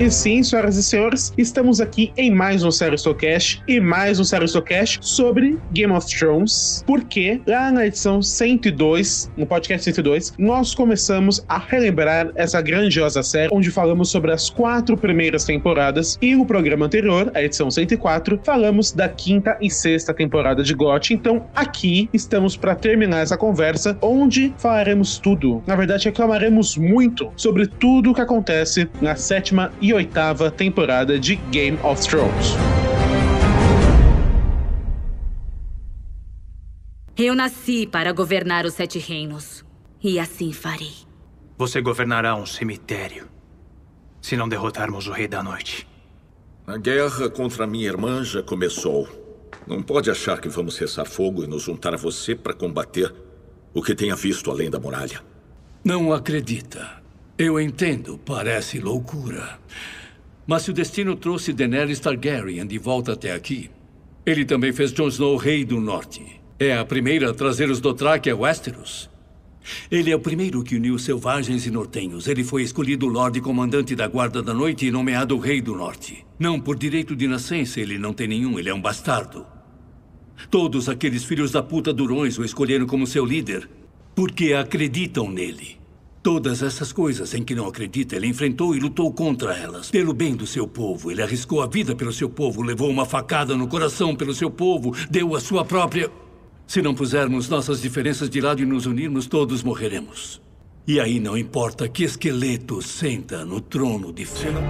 E sim, senhoras e senhores, estamos aqui em mais um Série Stocast e mais um Série Stocast sobre Game of Thrones, porque lá na edição 102, no podcast 102, nós começamos a relembrar essa grandiosa série, onde falamos sobre as quatro primeiras temporadas e no programa anterior, a edição 104, falamos da quinta e sexta temporada de GOT. Então, aqui estamos para terminar essa conversa, onde falaremos tudo. Na verdade, reclamaremos muito sobre tudo o que acontece na sétima e oitava temporada de Game of Thrones. Eu nasci para governar os Sete Reinos. E assim farei. Você governará um cemitério. Se não derrotarmos o Rei da Noite. A guerra contra minha irmã já começou. Não pode achar que vamos cessar fogo e nos juntar a você para combater o que tenha visto além da muralha. Não acredita. Eu entendo, parece loucura. Mas se o destino trouxe Daenerys Targaryen de volta até aqui, ele também fez Jon Snow rei do norte. É a primeira a trazer os Dothraki a Westeros. Ele é o primeiro que uniu selvagens e nortenhos. Ele foi escolhido Lorde Comandante da Guarda da Noite e nomeado Rei do Norte. Não por direito de nascença, ele não tem nenhum, ele é um bastardo. Todos aqueles filhos da puta durões o escolheram como seu líder porque acreditam nele. Todas essas coisas em que não acredita, ele enfrentou e lutou contra elas. Pelo bem do seu povo. Ele arriscou a vida pelo seu povo, levou uma facada no coração pelo seu povo, deu a sua própria. Se não pusermos nossas diferenças de lado e nos unirmos, todos morreremos. E aí não importa que esqueleto senta no trono de ferro.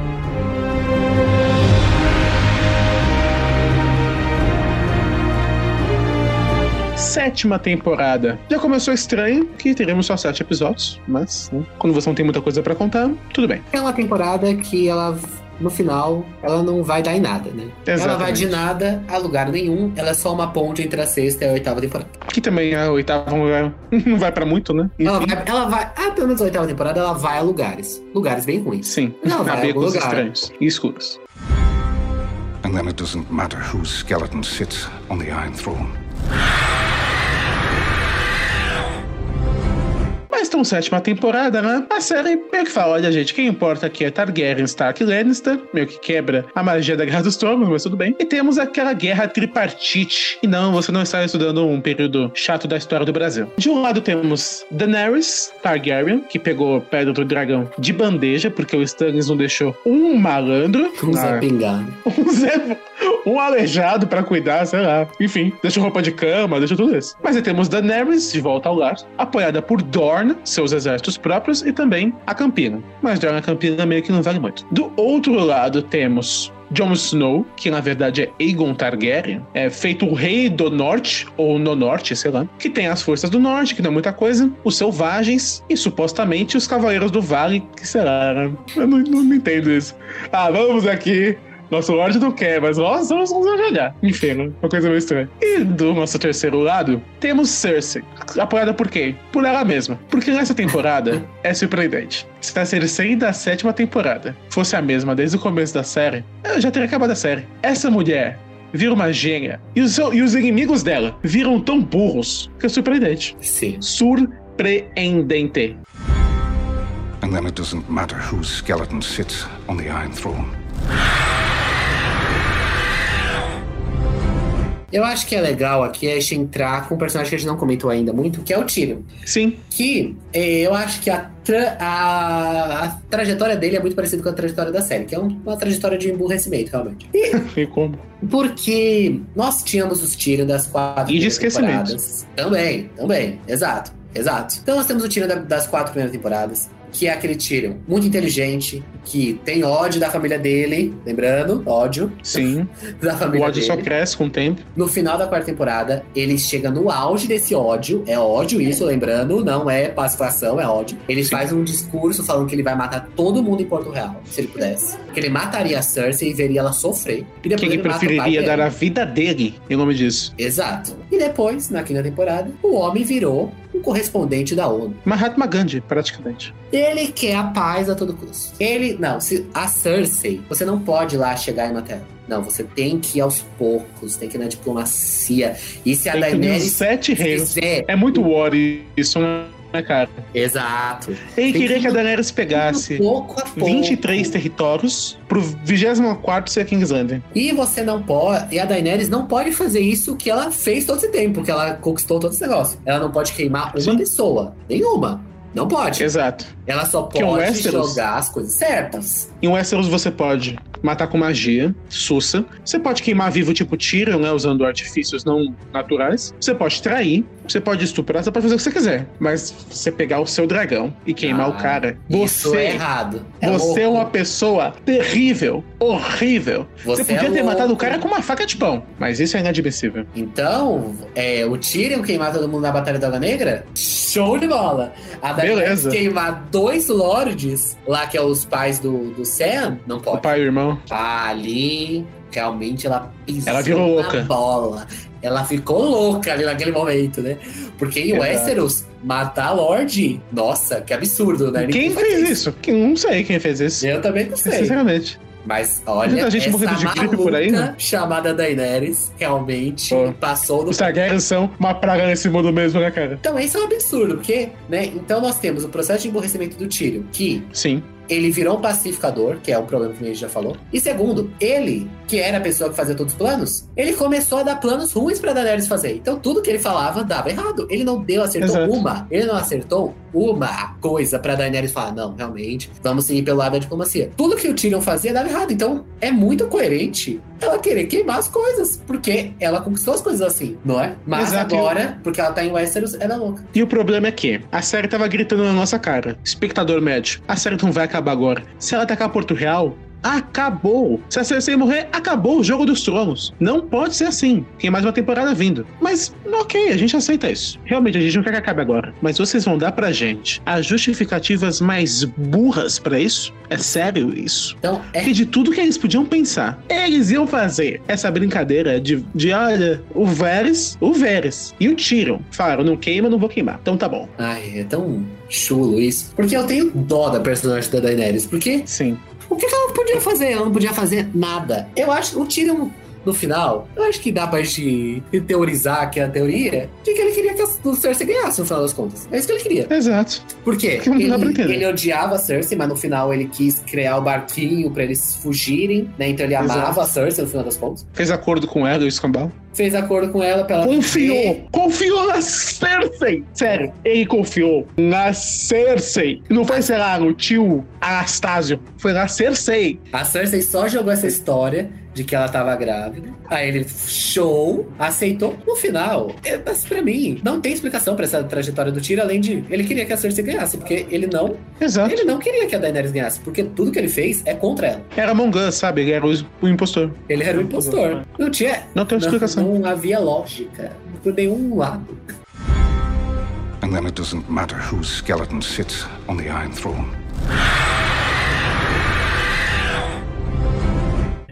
Sétima temporada. Já começou estranho que teremos só sete episódios, mas né, quando você não tem muita coisa para contar, tudo bem. É uma temporada que ela no final, ela não vai dar em nada, né? Exatamente. Ela vai de nada a lugar nenhum, ela é só uma ponte entre a sexta e a oitava temporada. Que também a oitava não vai, não vai pra muito, né? Ela vai, ela vai, ah, pelo menos a oitava temporada, ela vai a lugares. Lugares bem ruins. Sim, Não, vai a algum becos lugar. estranhos e escuros. And then it doesn't matter whose skeleton sits on the Iron Throne. Estamos sétima temporada, né? A série meio que fala, olha gente, quem importa aqui é Targaryen, Stark e Lannister, meio que quebra a magia da Guerra dos Tronos, mas tudo bem. E temos aquela guerra tripartite. E não, você não está estudando um período chato da história do Brasil. De um lado temos Daenerys Targaryen, que pegou Pedra do Dragão de bandeja, porque o Stannis não deixou um malandro. Um Zé na- Pingado. um Zé, um aleijado pra cuidar, sei lá. Enfim, deixa roupa de cama, deixa tudo isso. Mas aí temos Daenerys de volta ao lar, apoiada por Dorne, seus exércitos próprios, e também a Campina. Mas Dorne e a Campina meio que não vale muito. Do outro lado temos Jon Snow, que na verdade é Aegon Targaryen, é feito o rei do norte, ou no norte, sei lá, que tem as forças do norte, que não é muita coisa, os selvagens e supostamente os cavaleiros do vale, que será, né? Eu não- não entendo isso. Ah, vamos aqui. Nosso Lorde não quer, mas nós vamos vamos olhar. Enfim, né? uma coisa meio estranha. E do nosso terceiro lado, temos Cersei. Apoiada por quem? Por ela mesma. Porque nessa temporada é surpreendente. Se a Cersei da sétima temporada fosse a mesma desde o começo da série, eu já teria acabado a série. Essa mulher vira uma gênia. E os, e os inimigos dela viram tão burros que é surpreendente. Sim. Surpreendente. And then it doesn't matter whose skeleton sits on the Iron Throne. Eu acho que é legal aqui a gente entrar com um personagem que a gente não comentou ainda muito, que é o Tyrion. Sim, Que eh, eu acho que a, tra- a- a trajetória dele é muito parecida com a trajetória da série, que é um- uma trajetória de emburrecimento, realmente. E e como? porque nós tínhamos os Tyrion das quatro E de esquecimento. temporadas. Também, também. Exato, exato. Então nós temos o Tyrion da- das quatro primeiras temporadas, que é aquele Tyrion muito inteligente, que tem ódio da família dele, lembrando, ódio Sim. da O família ódio dele. só cresce com o tempo. No final da quarta temporada, ele chega no auge desse ódio. É ódio isso, lembrando, não é pacificação, é ódio. Ele faz um discurso falando que ele vai matar todo mundo em Porto Real, se ele pudesse. Que ele mataria a Cersei e veria ela sofrer. E depois Que ele o pai preferiria dar a vida dele em nome disso. Exato. E depois, na quinta temporada, o homem virou um correspondente da ONU. Mahatma Gandhi, praticamente. Ele quer a paz a todo custo. Ele, não, se a Cersei, você não pode ir lá chegar e matar ela. Não, você tem que ir aos poucos, tem que ir na diplomacia. E se a Tem os Daenerys sete reinos. quiser É muito war isso, né? Né, cara? Exato. Ele Tem queria que que a Daenerys pegasse Pouco a pouco. 23 territórios pro 24 ser King's Landing. E você não pode. E a Daenerys não pode fazer isso que ela fez todo esse tempo, que ela conquistou todo esse negócio. Ela não pode queimar uma Sim. pessoa. Nenhuma. Não pode. Exato. Ela só pode jogar as coisas certas. Em Westeros você pode matar com magia, sussa. Você pode queimar vivo tipo Tyrion, né? Usando artifícios não naturais. Você pode trair. Você pode estuprar. Você pode fazer o que você quiser. Mas você pegar o seu dragão e queimar Ah, o cara. Isso é Você. errado. É você é louco. uma pessoa terrível, horrível. Você, Você é podia ter louco. matado o cara com uma faca de pão, mas isso é inadmissível. Então, é, o Tyrion queimar todo mundo na Batalha da Água Negra, show de bola. A Beleza. queimar dois lords, lá que é os pais do, do Sam, não O pode. pai e o irmão. Ali, realmente ela pisou Ela virou na louca. bola. Ela ficou louca ali naquele momento, né? Porque em Exato. Westeros, matar Lorde, nossa, que absurdo, né? Quem Ninguém fez isso? Que- Não sei quem fez isso. Eu também não sei. Sinceramente. Mas olha, Muita gente essa de gripe por aí, né? chamada Daenerys realmente Pô. passou do Os Targaryens são uma praga nesse mundo mesmo, né, cara? Então, esse é um absurdo, porque, né? Então, nós temos o processo de emborrecimento do Tyrion, que Sim. Ele virou um pacificador, que é um problema que a gente já falou. E segundo, ele, que era a pessoa que fazia todos os planos, ele começou a dar planos ruins pra Daenerys fazer. Então, tudo que ele falava dava errado. Ele não deu, acertou Exato. uma. Ele não acertou uma coisa pra Daenerys falar, não, realmente, vamos seguir pelo lado da diplomacia. Tudo que o Tyrion fazia dava errado. Então, é muito coerente ela querer queimar as coisas, porque ela conquistou as coisas assim, não é? Mas Exato. agora, porque ela tá em Westeros, ela é louca. E o problema é que a série tava gritando na nossa cara. Espectador médio, a série não vai acabar agora. Se ela atacar Porto Real, acabou. Se a Cersei morrer, acabou o jogo dos tronos. Não pode ser assim. Tem mais uma temporada vindo. Mas, ok, a gente aceita isso. Realmente, a gente não quer que acabe agora. Mas vocês vão dar pra gente as justificativas mais burras pra isso? É sério isso? Então, é Porque de tudo que eles podiam pensar, eles iam fazer essa brincadeira de, de olha, o Varys, o Varys e o Tyrion falaram, não queima, não vou queimar. Então tá bom. Ai, é tão chulo isso. Porque eu tenho dó da personagem da Daenerys. Porque Sim. O que que ela podia fazer? Ela não podia fazer nada. Eu acho que o Tyrion, no final, eu acho que dá pra gente teorizar que é a teoria de que ele queria que a o Cersei ganhasse, no final das contas. É isso que ele queria. Exato. Por quê? Que não dá pra Ele, ele odiava a Cersei, mas no final ele quis criar o barquinho pra eles fugirem, né? Então ele Exato. amava a Cersei, no final das contas. Fez acordo com ela e o escambau. Fez acordo com ela pra ela Confiou! viver. Confiou na Cersei! Sério, ele confiou na Cersei. Não foi, sei lá, no tio Anastásio. Foi na Cersei. A Cersei só jogou essa história de que ela tava grávida. Aí ele, show, aceitou. No final, é, mas pra mim, não tem explicação pra essa trajetória do Tyrion, além de ele queria que a Cersei ganhasse, porque ele não, Exato. ele não queria que a Daenerys ganhasse, porque tudo que ele fez é contra ela. Era Among Us, sabe? Ele era o, o impostor. Ele era o impostor. Não tinha, Não tem explicação. não, não havia lógica por nenhum lado. And then it doesn't matter whose skeleton sits on the Iron Throne.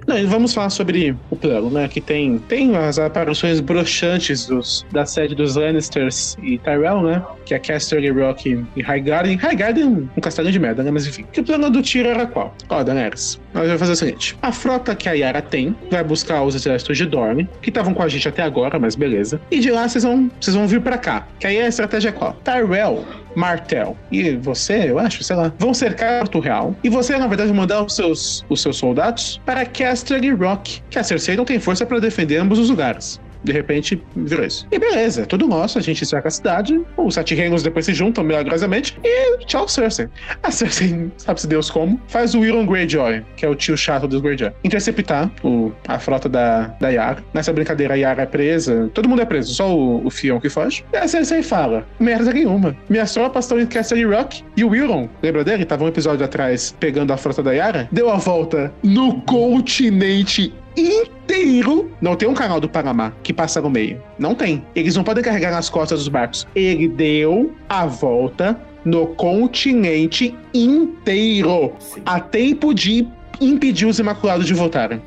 Não, e vamos falar sobre o plano, né? Que tem, tem as aparições broxantes dos, da sede dos Lannisters e Tyrell, né? Que é Casterly Rock e Highgarden. Highgarden, um castelo de merda, né? Mas enfim. Que o plano do Tyrion era qual? Ó, Daenerys, nós vamos fazer o seguinte. A frota que a Yara tem vai buscar os exércitos de Dorne, que estavam com a gente até agora, mas beleza. E de lá vocês vão, vocês vão vir pra cá. Que aí a estratégia é qual? Tyrell Martel e você, eu acho, sei lá, vão cercar Porto Real. E você, na verdade, mandar os seus, os seus soldados para Casterly Rock, que a Cersei não tem força para defender ambos os lugares. De repente, virou isso. E beleza, tudo nosso, a gente cerca a cidade, os sete reinos depois se juntam milagrosamente e tchau, Cersei. A Cersei, sabe-se Deus como, faz o Euron Greyjoy, que é o tio chato dos Greyjoy, interceptar o, a frota da, da Yara. Nessa brincadeira, a Yara é presa, todo mundo é preso, só o, o Fion que foge. E a Cersei fala, merda nenhuma, minhas tropas estão em Castle Rock e o Euron, lembra dele? Tava um episódio atrás pegando a frota da Yara, deu a volta no continente inteiro. Não tem um canal do Panamá que passa no meio. Não tem. Eles não podem carregar nas costas dos barcos. Ele deu a volta no continente inteiro. Sim. A tempo de impedir os Imaculados de voltarem.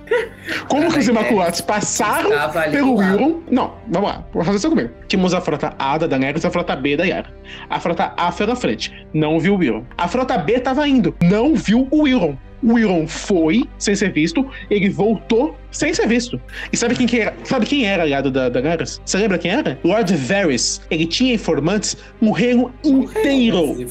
Como que os Imaculados passaram pelo. Euron. Não, vamos lá. Vou fazer isso comigo. Tínhamos a frota A da Daenerys e a frota B da Yara. A frota A foi na frente. Não viu o Euron. A frota B tava indo. Não viu o Euron. O Euron foi sem ser visto, ele voltou sem ser visto. E sabe quem que era? Sabe quem era aliado da Daenerys? Você lembra quem era? Lord Varys. Ele tinha informantes no reino inteiro. O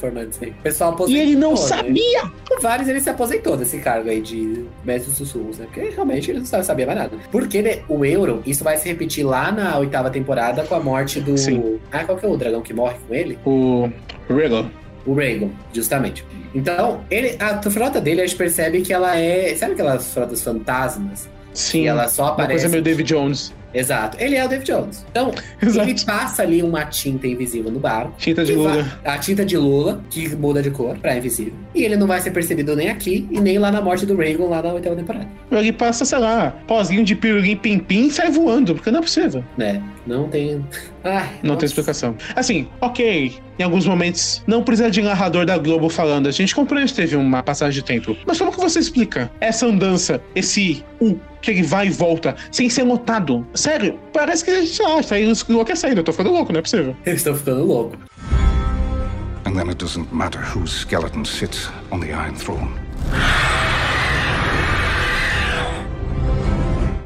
E ele não né? sabia. Vários ele se aposentou desse cargo aí de mestre dos sussurros, né? Porque realmente ele não sabia mais nada. Porque né, o Euron, isso vai se repetir lá na oitava temporada com a morte do. Sim. Ah, qual que é o dragão que morre com ele? O Rhaegal. O Rhaegon, justamente. Então, ele, a frota dele, a gente percebe que ela é. Sabe aquelas frotas fantasmas? Sim. Que ela só Uma aparece. coisa meio David Jones. Exato. Ele é o David Jones. Então, Exato. ele passa ali uma tinta invisível no barco. Tinta de Lula. vai- a tinta de Lula, que muda de cor pra invisível. E ele não vai ser percebido nem aqui e nem lá na morte do Rhaegon, lá na oitava temporada. Ele passa, sei lá, pozinho de pirulim pim-pim e sai voando, porque não é possível. Né? Não tem. Ai, Não nossa. tem explicação. Assim, ok, em alguns momentos não precisa de narrador da Globo falando, a gente compreende que teve uma passagem de tempo. Mas como que você explica essa andança, esse U que ele vai e volta, sem ser notado? Sério, parece que a gente, ah, tá aí enlouquecendo, eu tô ficando louco, não é possível. Eles estão ficando loucos. And then it doesn't matter whose skeleton sits on the Iron Throne.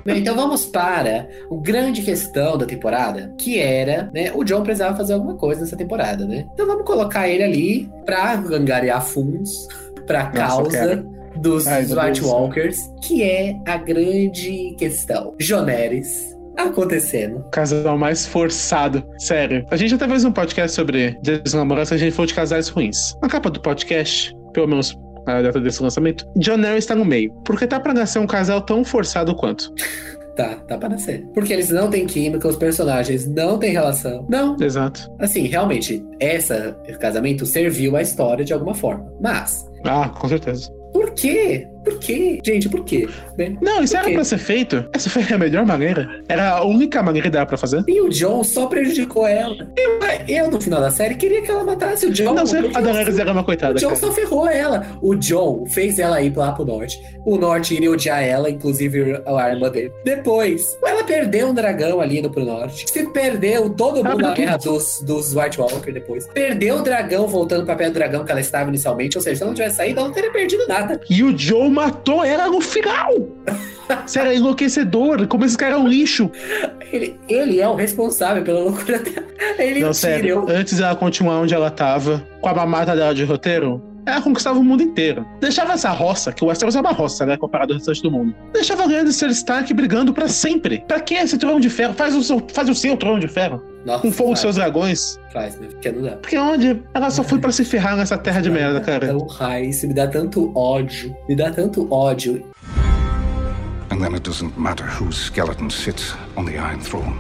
Bem, Então vamos para o grande questão da temporada, que era, né, o John precisava fazer alguma coisa nessa temporada, né? Então vamos colocar ele ali pra angariar fundos pra causa quero. dos Ai, White. Walkers, que é a grande questão. Joneres acontecendo. O casal mais forçado. Sério. A gente até fez um podcast sobre desnamorança, a gente falou de casais ruins. Na capa do podcast, pelo menos na data desse lançamento, John Harris tá no meio. Porque tá pra nascer um casal tão forçado quanto. Tá, tá para nascer. Porque eles não têm química, os personagens não têm relação. Não, Exato. assim, realmente, essa, esse casamento serviu à história de alguma forma. Mas, Ah, com certeza. por quê? Por quê? Gente, por quê? Né? Não, isso Por era quê? pra ser feito. Essa foi a melhor maneira. Era a única maneira que dava pra fazer. E o John só prejudicou ela. Eu, eu, no final da série, queria que ela matasse o John. Não, porque a Daenerys era uma O coitada, John cara. só ferrou ela. O John fez ela ir lá pro norte. O norte iria odiar ela, inclusive a arma dele. Depois, ela perdeu um dragão ali indo pro norte. Se perdeu todo mundo na guerra dos, dos White Walker depois. Perdeu o dragão voltando pra pé do dragão que ela estava inicialmente. Ou seja, se ela não tivesse saído, ela não teria perdido nada. E o Joe matou ela no final. Sério, é enlouquecedor. Como esse cara é um lixo. Ele, ele é o responsável pela loucura dela. Ele Não, sério. Antes dela continuar onde ela tava, com a mamata dela de roteiro, ela conquistava o mundo inteiro. Deixava essa roça, que o Westeros é uma roça, né? Comparado ao restante do mundo. Deixava Lannister Stark brigando pra sempre. Pra que esse trono de ferro? Faz o seu, faz o seu trono de ferro. Nossa, Com fogo faz, seus dragões. faz, né? Porque não dá. Porque onde? Ela só foi pra se ferrar nessa terra de merda, cara. Tão raiz, isso me dá tanto ódio. Me dá tanto ódio. And then it doesn't matter whose skeleton sits on the Iron Throne.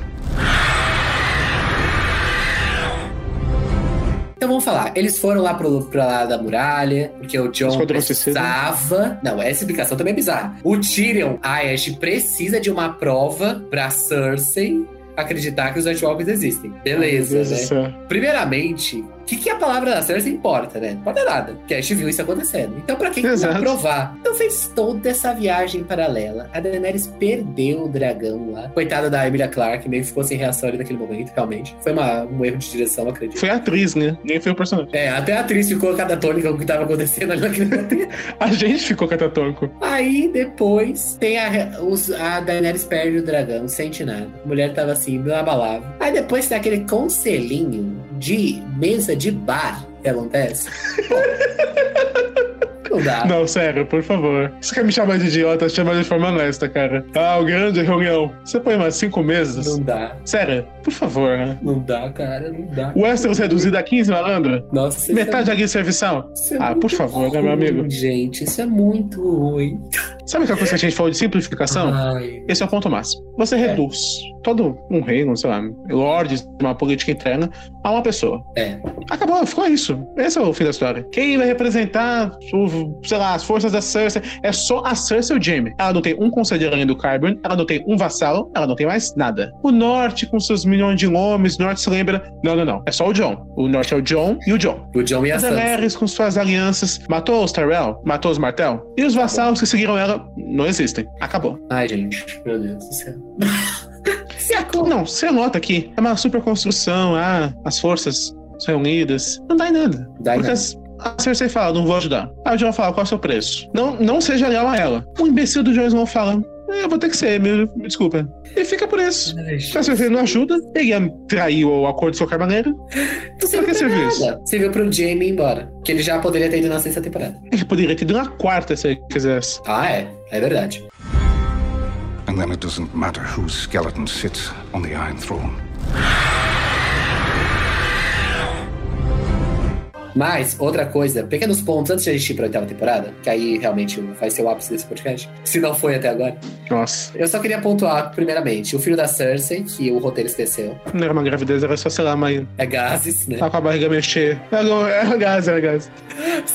Então vamos falar, eles foram lá pro, pra lá da muralha, porque o John precisava. Não, essa explicação também é bizarra. O Tyrion, a Ash precisa de uma prova pra Cersei acreditar que os White Walkers existem. Beleza, do né? Primeiramente, o que, que a palavra da Cersei importa, né? Não importa nada. Porque a gente viu isso acontecendo. Então, pra que que Exato. provar? Então fez toda essa viagem paralela. A Daenerys perdeu o dragão lá. Coitada da Emilia Clarke, meio que ficou sem reação ali naquele momento, realmente. Foi uma- um erro de direção, acredito. Foi a atriz, né? Nem foi o personagem. É, até a atriz ficou catatônica com o que tava acontecendo ali naquele momento. A gente ficou catatônico. Aí depois tem a, os, a Daenerys perde o dragão, sente nada. A mulher tava assim, inabalável. Aí depois tem aquele conselhinho de mesa de bar que acontece. Não dá. Não, sério, por favor. Você quer me chamar de idiota? Chama de forma honesta, cara. Ah, o grande reunião. Você põe mais cinco meses? Não dá. Sério, por favor, né? Não dá, cara, não dá. O Westeros reduzido a 15, malandro? Nossa, isso Metade é, da guia de serviçal? isso é Ah, por favor, né, meu ruim, amigo? Gente, isso é muito ruim. Sabe aquela coisa que a gente falou de simplificação? Ai, Esse é o ponto máximo. Você É. reduz todo um reino, sei lá, lordes, uma política interna, a uma pessoa. É. Acabou, ficou isso. Esse é o fim da história. Quem vai representar, o, sei lá, as forças da Cersei? É só a Cersei e o Jaime. Ela não tem um conselheiro além do Qyburn, ela não tem um vassalo, ela não tem mais nada. O Norte, com seus milhões de nomes, o Norte se lembra. Não, não, não. É só o John. O Norte é o John e o John. O John e a. Daenerys com suas alianças matou os Tyrell, matou os Martel. E os vassalos que seguiram ela não existem. Acabou. Ai, gente, meu Deus do céu. Se. Não, você nota aqui. É uma super construção. Ah, as forças são reunidas. Não dá em nada. Dá em nada. as, a Cersei fala, não vou ajudar. Aí o Jon fala, qual é o seu preço? Não, não seja leal a ela. O imbecil do Jon Snow fala, "É, eu vou ter que ser, me, me desculpa. E fica por isso. Se a Cersei não ajuda, ele ia trair o acordo de qualquer maneira. Não Pra que serviço? Serviu pro Jaime ir embora. Que ele já poderia ter ido na sexta temporada. Ele poderia ter ido na quarta se ele quisesse. Ah, é. É verdade. And then it doesn't matter whose skeleton sits on the Iron Throne. Mas, outra coisa, pequenos pontos antes de a gente ir pra oitava temporada, que aí realmente vai ser o ápice desse podcast, se não foi até agora. Nossa, Eu só queria pontuar, primeiramente, o filho da Cersei, que o roteiro esqueceu. não era uma gravidez, era só, sei lá, mas É gases, né? tá com a barriga mexer. Era, era gás, era gás.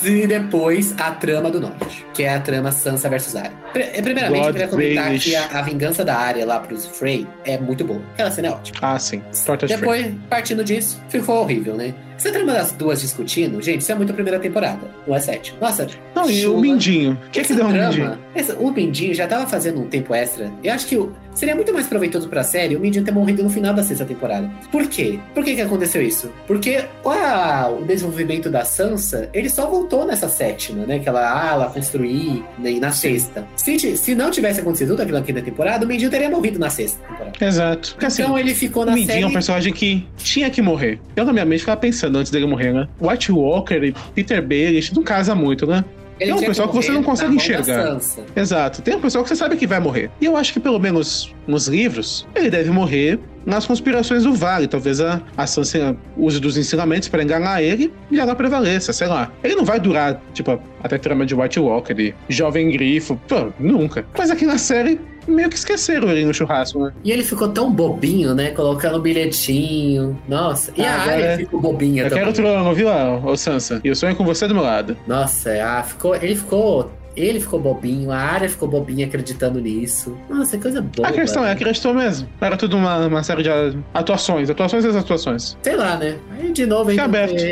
E depois, a trama do norte, que é a trama Sansa versus Arya. Pri- Primeiramente, eu God queria comentar que a, a vingança da Arya lá pros Frey é muito boa. Aquela cena é ótima. Ah, sim. Depois, partindo disso, ficou horrível, né? Essa trama das duas discutindo, gente, isso é muito a primeira temporada, não é sete. Nossa, Não, e o. Mindinho? O que é que deu um Mindinho? essa- o Mindinho já tava fazendo um tempo extra. Eu acho que o- seria muito mais proveitoso pra série o Mindinho ter morrido no final da sexta temporada. Por quê? Por que que aconteceu isso? Porque o desenvolvimento da Sansa, ele só voltou nessa sétima, né? Que ela, ah, ela construir né, na sexta. Se, se não tivesse acontecido tudo aquilo na quinta temporada, o Mindinho teria morrido na sexta temporada. Exato. Porque assim, então ele ficou o na Mindinho é um personagem que tinha que morrer. Eu, na minha mente, ficava pensando antes dele morrer, né? White Walker e Peter Baelish não casa muito, né? Ele tem um pessoal que você morrer não consegue enxergar. Exato. Tem um pessoal que você sabe que vai morrer. E eu acho que, pelo menos nos livros, ele deve morrer nas conspirações do Vale. Talvez a, a Sansa use dos ensinamentos para enganar ele e ela prevaleça, sei lá. Ele não vai durar, tipo, até trama de White Walker e Jovem Grifo. Pô, nunca. Mas aqui na série, meio que esqueceram ele no churrasco, né? E ele ficou tão bobinho, né? Colocando bilhetinho. Nossa. E Ah, a Arya é- ficou bobinha Eu também. quero trono, viu, ô Sansa? E eu sonho com você do meu lado. Nossa, ah, ficou, ele ficou. Ele ficou bobinho, a área ficou bobinha acreditando nisso. Nossa, que coisa boa. a questão é, acreditou mesmo. Era tudo uma, uma série de atuações, atuações e atuações. Sei lá, né? Aí de novo Fica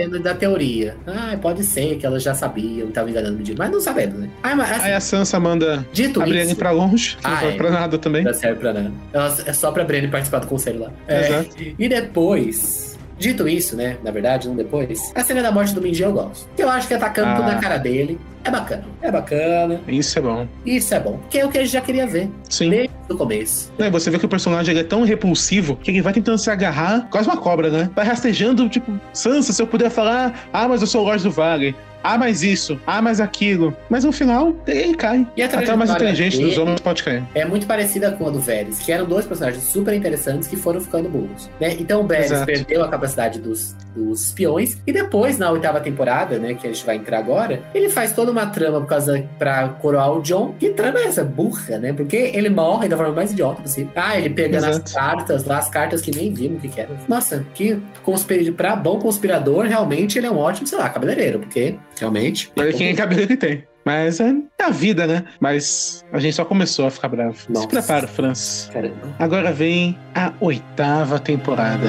no- da teoria. Ah, pode ser que elas já sabiam, estavam enganando o mas não sabemos, né? Ah, mas assim, Aí a Sansa manda dito a Brienne isso, pra longe, Ah, não vai é. pra nada também. não serve pra nada. Ela- É só pra Brienne participar do conselho lá. É, Exato. E depois. Dito isso, né? Na verdade, não depois. A cena da morte do Minji eu gosto. Eu acho que atacando Ah. tudo na cara dele é bacana. É bacana. Isso é bom. Isso é bom. Que é o que a gente já queria ver. Sim. Desde o começo. É, você vê que o personagem é tão repulsivo que ele vai tentando se agarrar, quase uma cobra, né? Vai rastejando, tipo, Sansa, se eu puder falar, ah, mas eu sou o Lorde do Vale. Ah, mais isso. Ah, mais aquilo. Mas no final, ele cai. E a Até mais inteligente dos homens pode cair. É muito parecida com a do Varys, que eram dois personagens super interessantes que foram ficando burros, né? Então o Varys Exato. perdeu a capacidade dos, dos espiões e depois na oitava temporada, né, que a gente vai entrar agora, ele faz toda uma trama por causa para coroar o John. Que trama é essa burra, né? Porque ele morre da forma mais idiota possível. Ah, ele pega nas Exato. cartas lá, as cartas que nem vimos o que que era. Nossa, que conspira para bom conspirador, realmente ele é um ótimo, sei lá, cabeleireiro, porque realmente Olha quem é cabelo que tem. Mas é, é a vida, né? Mas a gente só começou a ficar bravo. Nossa. Se prepara, Franz. Caramba. Agora vem a oitava temporada.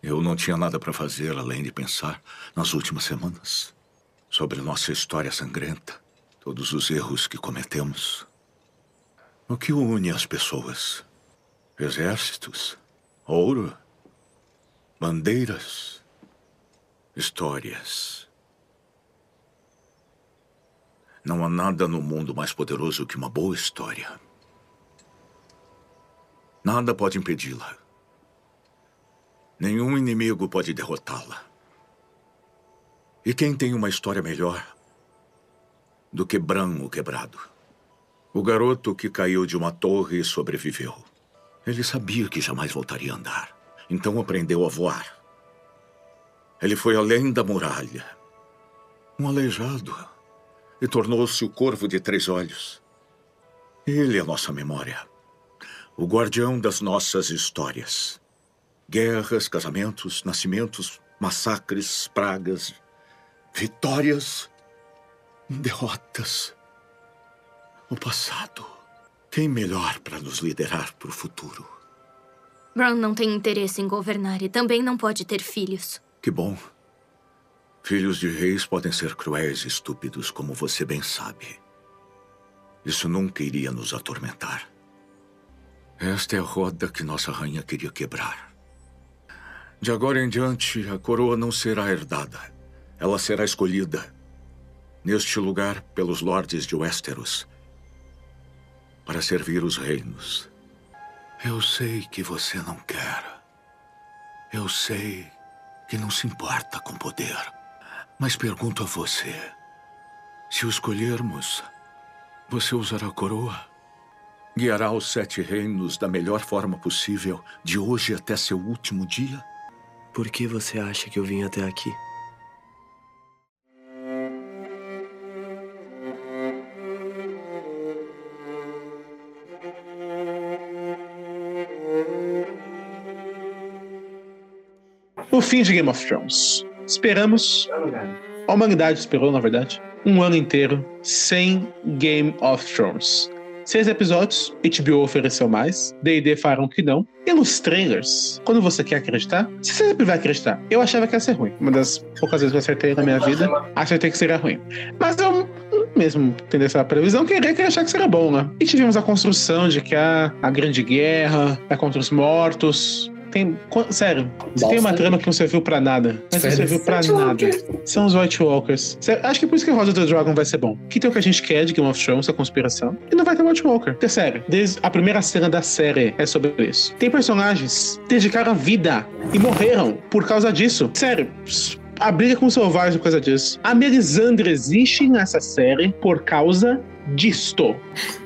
Eu não tinha nada para fazer além de pensar nas últimas semanas sobre nossa história sangrenta, todos os erros que cometemos. O que une as pessoas? Exércitos, ouro, bandeiras, histórias. Não há nada no mundo mais poderoso que uma boa história. Nada pode impedi-la. Nenhum inimigo pode derrotá-la. E quem tem uma história melhor do que o Quebrado? O garoto que caiu de uma torre e sobreviveu. Ele sabia que jamais voltaria a andar. Então aprendeu a voar. Ele foi além da muralha. Um aleijado. E tornou-se o corvo de três olhos. Ele é a nossa memória. O guardião das nossas histórias. Guerras, casamentos, nascimentos, massacres, pragas, vitórias, derrotas. O passado. Quem melhor para nos liderar para o futuro? Bran não tem interesse em governar e também não pode ter filhos. Que bom. Filhos de reis podem ser cruéis e estúpidos, como você bem sabe. Isso nunca iria nos atormentar. Esta é a roda que nossa rainha queria quebrar. De agora em diante, a coroa não será herdada. Ela será escolhida neste lugar pelos lordes de Westeros para servir os reinos. Eu sei que você não quer. Eu sei que não se importa com poder. Mas pergunto a você: se o escolhermos, você usará a coroa? Guiará os sete reinos da melhor forma possível, de hoje até seu último dia? Por que você acha que eu vim até aqui? O fim de Game of Thrones. Esperamos. A humanidade esperou, na verdade, um ano inteiro sem Game of Thrones. Seis episódios, HBO ofereceu mais, D&D falaram que não. E nos trailers, quando você quer acreditar, você sempre vai acreditar. Eu achava que ia ser ruim. Uma das poucas vezes que eu acertei na minha vida, acertei que seria ruim. Mas eu, mesmo tendo essa previsão, queria que achar que seria bom, né? E tivemos a construção de que a, a Grande Guerra é contra os mortos, tem. Sério, você tem uma trama que não serviu pra nada. Mas não serviu pra nada. São os White Walkers. Acho que por isso que Rosa do Dragon vai ser bom. Que tem o que a gente quer de Game of Thrones, a conspiração. E não vai ter White Walker. Porque, sério, desde a primeira cena da série é sobre isso. Tem personagens que dedicaram a vida e morreram por causa disso. Sério. A briga com o Selvagem por causa disso. A Melisandre existe nessa série por causa disto.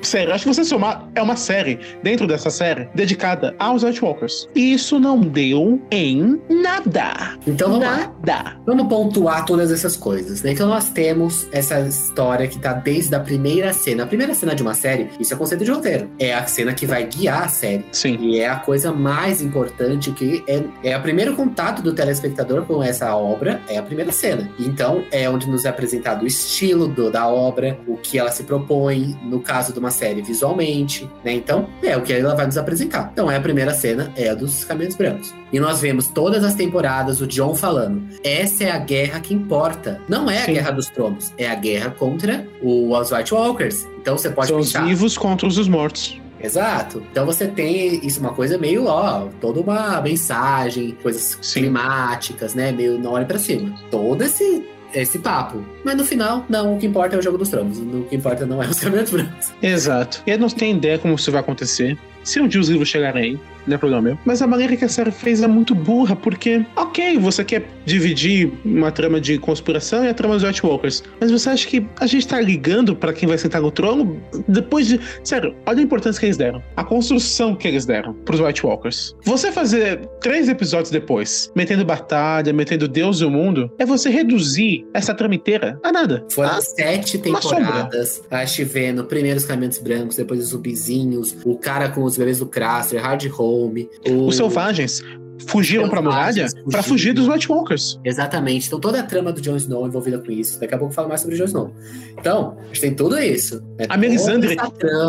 Sério, acho que você somar é uma série dentro dessa série dedicada aos White Walkers. E isso não deu em nada. Então vamos nada. lá. Vamos pontuar todas essas coisas, né? Então nós temos essa história que tá desde a primeira cena. A primeira cena de uma série, isso é conceito de roteiro. É a cena que vai guiar a série. Sim. E é a coisa mais importante, que é, é o primeiro contato do telespectador com essa obra, é a primeira cena. Então é onde nos é apresentado o estilo do, da obra, o que ela se propõe propõe, no caso de uma série, visualmente, né? Então, é o que ela vai nos apresentar. Então, é a primeira cena, é a dos Caminhos Brancos. E nós vemos todas as temporadas o John falando: essa é a guerra que importa. Não é Sim. a guerra dos tronos, é a guerra contra o- os White Walkers. Então você pode São os pensar. vivos contra os mortos. Exato. Então você tem isso, uma coisa meio, ó, toda uma mensagem, coisas climáticas, né? Meio não olhe pra cima. Todo esse, esse papo. Mas no final, não, o que importa é o jogo dos tronos. O que importa não é os caminhos brancos. Exato. E eu não tenho ideia como isso vai acontecer. Se um dia os livros chegarem aí, não é problema meu. Mas a maneira que a série fez é muito burra, porque, ok, você quer dividir uma trama de conspiração e a trama dos White Walkers. Mas você acha que a gente tá ligando pra quem vai sentar no trono depois de. Sério, olha a importância que eles deram. A construção que eles deram pros White Walkers. Você fazer três episódios depois, metendo batalha, metendo Deus e o mundo, é você reduzir essa trama inteira a nada. Foram Ah, sete temporadas. A gente vendo primeiro os caminhos brancos, depois os zumbizinhos, o cara com os bebês do Craster, Hard Home. O... Os selvagens fugiram pra muralha fugiram. fugir dos White Walkers. Exatamente. Então toda a trama do Jon Snow envolvida com isso. Daqui a pouco eu falo mais sobre o Jon Snow. Então, a gente tem tudo isso. né? A Melisandre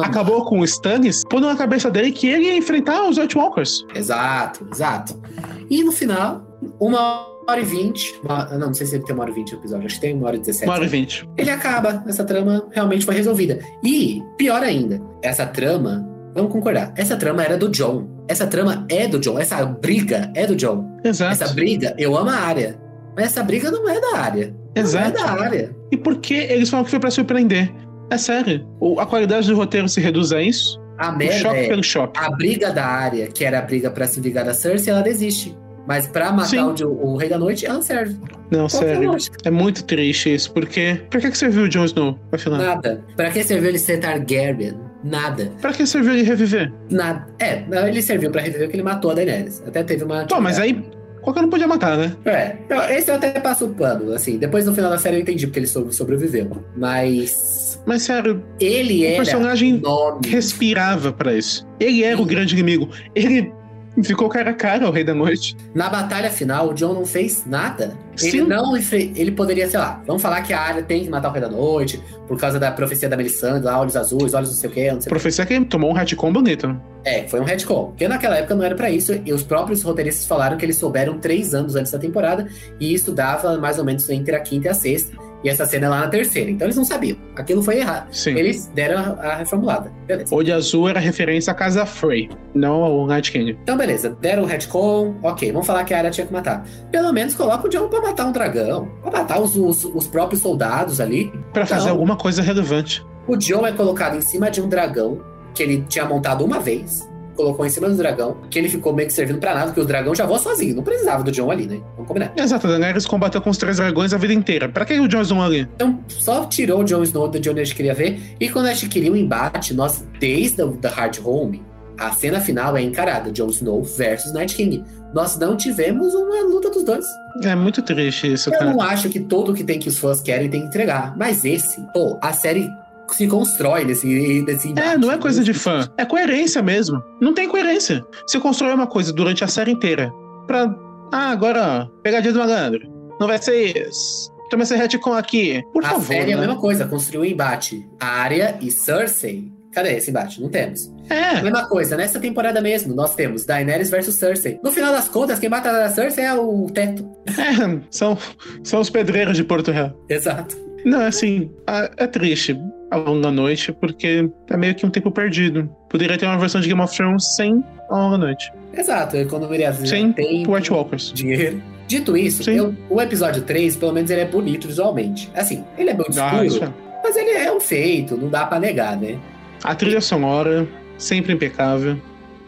acabou com o Stannis, pondo na cabeça dele que ele ia enfrentar os White Walkers. Exato, exato. E no final, uma hora e vinte. Não, não sei se ele tem uma hora e vinte no episódio, acho que tem uma hora e dezessete. Uma hora e vinte. Ele acaba, essa trama realmente foi resolvida. E, pior ainda, essa trama, vamos concordar, essa trama era do John. Essa trama é do John, essa briga é do John. Exato. Essa briga, eu amo a área. Mas essa briga não é da área. Não Exato. é da área. E por que eles falam que foi pra surpreender? É sério. O- A qualidade do roteiro se reduz a isso? A O merda choque é, pelo choque. a briga da área, que era a briga pra se vingar da Cersei, ela desiste. Mas pra matar Sim. o, o Rei da Noite, ela serve. Não, Qual é sério. É muito triste isso, porque. Pra que que serviu o Jon Snow, afinal? Nada. Pra que serviu ele ser Targaryen? Nada. Pra que serviu ele reviver? Nada. É, ele serviu pra reviver que ele matou a Daenerys. Até teve uma. Pô, mas aí. Qualquer um podia matar, né? É, esse eu até passo o pano, assim. Depois no final da série eu entendi porque ele sobre- sobreviveu. Mas. Mas sério, Ele o era. personagem nome. respirava pra isso. Ele era o grande inimigo. Ele ficou cara a cara ao Rei da Noite. Na batalha final, o John não fez nada. Ele Sim. não enfre- ele poderia, sei lá, vamos falar que a área tem que matar o Rei da Noite, por causa da profecia da Melisandre, lá, olhos azuis, olhos não sei o quê, não sei o Professor que tomou um retcon bonito. É, foi um retcon. Porque naquela época não era pra isso, e os próprios roteiristas falaram que eles souberam três anos antes da temporada, e isso dava mais ou menos entre a quinta e a sexta. E essa cena é lá na terceira. Então eles não sabiam. Aquilo foi errado. Sim. Eles deram a, a reformulada. Beleza. O de azul era referência à Casa Frey, não ao Night King. Então, beleza. Deram o retcon. Ok, vamos falar que a área tinha que matar. Pelo menos coloca o John pra matar um dragão. Pra matar os, os, os próprios soldados ali. Pra fazer Não. alguma coisa relevante. O John é colocado em cima de um dragão que ele tinha montado uma vez. Colocou em cima do dragão, que ele ficou meio que servindo pra nada, porque o dragão já voa sozinho. Não precisava do John ali, né? Vamos combinar. Exato, a Daenerys combateu com os três dragões a vida inteira. Pra que o Jon Snow ali? Então, só tirou o Jon Snow onde a gente queria ver. E quando a gente queria o embate, nós, desde o da Hard Home, a cena final é encarada: Jon Snow versus Night King. Nós não tivemos uma luta dos dois. É muito triste isso, Eu cara. não acho que todo que tem que os fãs querem tem que entregar. Mas esse, pô, a série se constrói nesse, nesse embate. É, não é coisa de fã. É coerência mesmo. Não tem coerência. Você constrói uma coisa durante a série inteira pra. Ah, agora, pegadinha do malandro. Não vai ser isso. Toma esse retcon aqui. Por a favor. série é a né? mesma coisa, construiu um embate. Arya e Cersei. Cadê esse embate? Não temos. É. Mesma coisa, nessa temporada mesmo, nós temos Daenerys versus Cersei. No final das contas, quem mata a Cersei é o teto. É, são, são os pedreiros de Porto Real. Exato. Não, assim, a- é triste a longa noite, porque é meio que um tempo perdido. Poderia ter uma versão de Game of Thrones sem a longa noite. Exato, economia Sem tempo, White Walkers. dinheiro. Dito isso, eu- o episódio 3, pelo menos, ele é bonito visualmente. Assim, ele é Ah, isso escuro, é. mas ele é um feito, não dá pra negar, né? A trilha sonora, sempre impecável.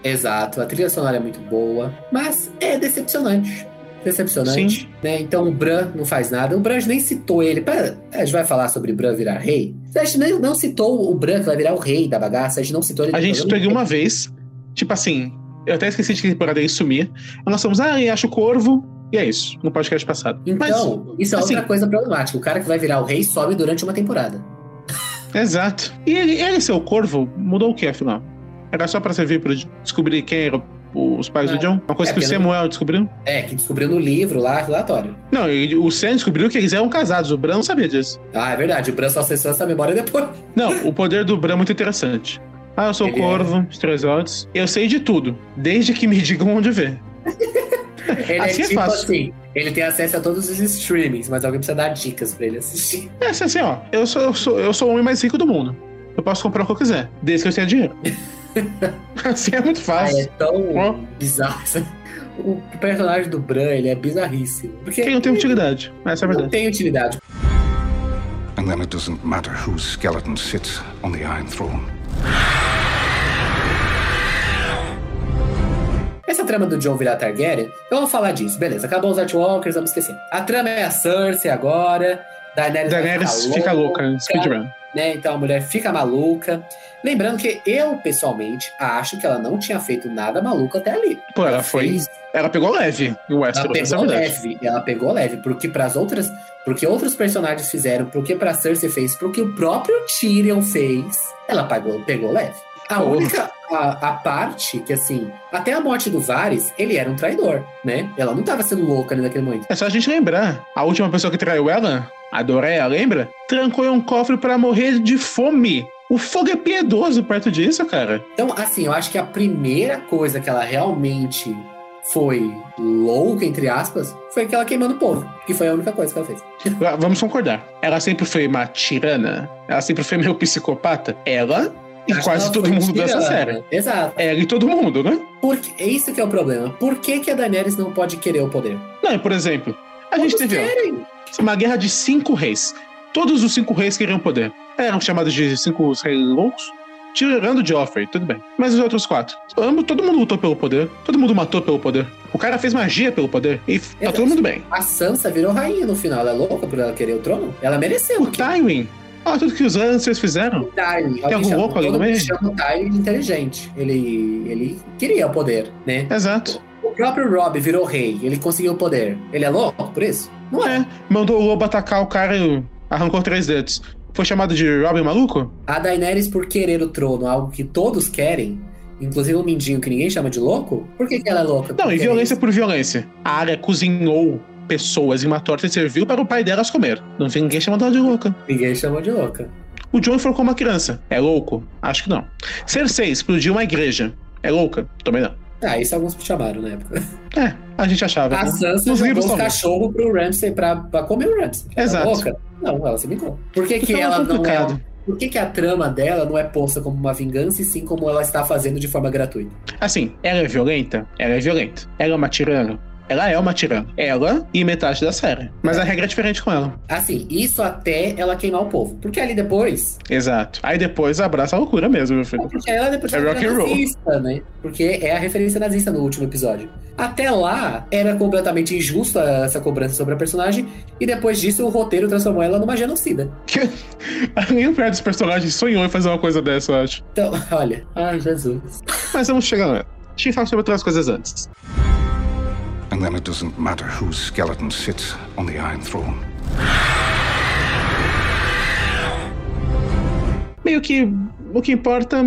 Exato, a trilha sonora é muito boa, mas é decepcionante. Decepcionante, né? Então o Bran não faz nada. O Bran nem citou ele. Pera, a gente vai falar sobre Bran virar rei? A gente nem, não citou o Bran que vai virar o rei da bagaça. A gente não citou ele. A gente citou ele uma vez, tipo assim, eu até esqueci de que temporada ele sumia. Nós somos, ah, e acho o corvo, e é isso, no podcast passado. Então, isso é assim- outra coisa problemática. O cara que vai virar o rei sobe durante uma temporada. Exato. E ele, ele ser o corvo, mudou o que, afinal? Era só pra servir pra descobrir quem eram os pais É. do John? Uma coisa É, que o Samuel descobriu? É, que descobriu no livro lá, relatório. Não, o Sam descobriu que eles eram casados, o Bran não sabia disso. Ah, é verdade. O Bran só acessou essa memória depois. Não, o poder do Bran é muito interessante. Ah, eu sou o Ele é. corvo, os três olhos. Eu sei de tudo, desde que me digam onde ver. Ele Assim é é tipo assim. Ele tem acesso a todos os streamings, mas alguém precisa dar dicas pra ele assistir. É assim, assim, ó, eu sou, eu, sou, eu sou o homem mais rico do mundo. Eu posso comprar o que eu quiser, desde que eu tenha dinheiro. assim é muito Ah, fácil. é tão Ó. bizarro. O personagem do Bran, ele é bizarríssimo. Porque Quem não tem utilidade, essa é a não verdade. tem utilidade. And then it doesn't matter whose skeleton sits on the Iron Throne. Essa trama do John virar Targaryen, eu vou falar disso. Beleza, acabou os Artwalkers, vamos esquecer. A trama é a Cersei agora. Daenerys, Daenerys fica louca, speedrun. Né? Então a mulher fica maluca. Lembrando que eu, pessoalmente, acho que ela não tinha feito nada maluco até ali. Pô, ela foi. fez- Ela pegou leve em Ela Westeros, pegou leve, ela pegou leve, porque para as outras, porque outros personagens fizeram, porque para Cersei fez, porque o próprio Tyrion fez, ela pegou, pegou leve. A Porra. única a, a parte que assim, até a morte do Varys, ele era um traidor, né? Ela não tava sendo louca ali naquele momento. É só a gente lembrar. A última pessoa que traiu ela, a Doreia, lembra? Trancou em um cofre pra morrer de fome. O fogo é piedoso perto disso, cara. Então, assim, eu acho que a primeira coisa que ela realmente foi louca, entre aspas, foi aquela queimando o povo, que foi a única coisa que ela fez. Vamos concordar. Ela sempre foi uma tirana. Ela sempre foi meio psicopata. Ela e Acho que quase ela todo mundo dessa tirana. série. Exato. Ela e todo mundo, né? Porque, é isso que é o problema. Por que, que a Daenerys não pode querer o poder? Não, por exemplo, a gente Todos teve ó, querem. Uma guerra de cinco reis. Todos os cinco reis queriam poder. Eram chamados de cinco reis loucos. Tirando Joffrey, tudo bem. Mas os outros quatro? Ambos- Todo mundo lutou pelo poder. Todo mundo matou pelo poder. O cara fez magia pelo poder. E tá Exato. todo mundo bem. A Sansa virou rainha no final. Ela é louca por ela querer o trono? Ela mereceu. O Tywin. Olha tudo que os Lancers fizeram. Tywin. Tem algum louco ali no meio? chama o Tywin inteligente. Ele, ele queria o poder, né? Exato. O próprio Robb virou rei. Ele conseguiu o poder. Ele é louco por isso? Não é. Mandou o lobo atacar o cara e arrancou três dedos. Foi chamado de Robin Maluco? A Daenerys, por querer o trono, algo que todos querem, inclusive o Mindinho que ninguém chama de louco, por que, que ela é louca? Não, e violência isso? por violência. A área cozinhou pessoas em uma torta e serviu para o pai delas comer. Não vi ninguém chamando ela de louca. Ninguém chamou de louca. O John enforcou uma criança. É louco? Acho que não. Cersei explodiu uma igreja. É louca? Também não. Ah, isso alguns chamaram na época. É, a gente achava. A né? Sansa Nos jogou os cachorros pro Ramsay pra, pra comer o Ramsay. Exato. boca. Não, ela se vingou. Por que, que é ela não é. complicado. Por que, que a trama dela não é posta como uma vingança e sim como ela está fazendo de forma gratuita? Assim, ela é violenta? Ela é violenta. Ela é uma tirana? Ela é uma tirana. Ela e metade da série. Mas a regra é diferente com ela. Assim, isso até ela queimar o povo. Porque ali depois. Exato. Aí depois abraça a loucura mesmo, meu filho. Porque ela depois É rock and roll. nazista, né? Porque é a referência nazista no último episódio. Até lá, era completamente injusta essa cobrança sobre a personagem. E depois disso, o roteiro transformou ela numa genocida. Nenhum pior dos personagens sonhou em fazer uma coisa dessa, eu acho. Então, olha. Ai, Jesus. Mas vamos chegar lá. Deixa eu falar sobre outras coisas antes. And then it doesn't matter whose skeleton sits on the Iron Throne. Meio que o que importa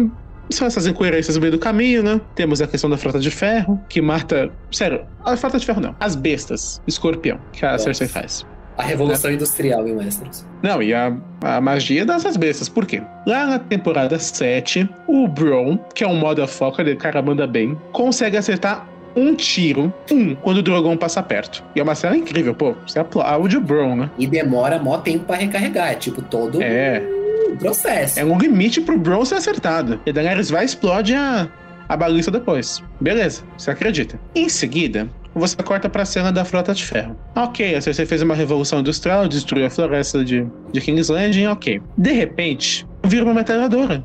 são essas incoerências no meio do caminho, né? Temos a questão da frota de ferro, que mata. Sério, a frota de ferro não. As bestas, escorpião, que a Nossa. Cersei faz. A revolução industrial em Westeros. Não, e a, a magia dessas bestas. Por quê? Lá na temporada 7, o Bron, que é um motherfucker, ele cara manda bem, consegue acertar um tiro, um, quando o Drogon passa perto. E é uma cena incrível, pô. Você aplaude o Bron, né? E demora mó tempo pra recarregar. É tipo todo É. um processo. É um limite pro Bron ser acertado. E Daenerys vai e explode a, a baliza depois. Beleza, você acredita. Em seguida, você corta pra cena da frota de ferro. Ok, a Cersei fez uma revolução industrial, destruiu a floresta de, de King's Landing, ok. De repente, vira uma metralhadora.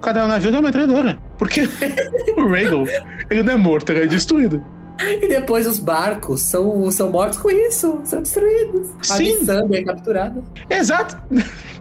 Cada navio é uma metralhadora. Porque o Rhaegal, ele não é morto, ele é destruído. E depois os barcos são, são mortos com isso, são destruídos. A Sim. Missandei é capturada. Exato.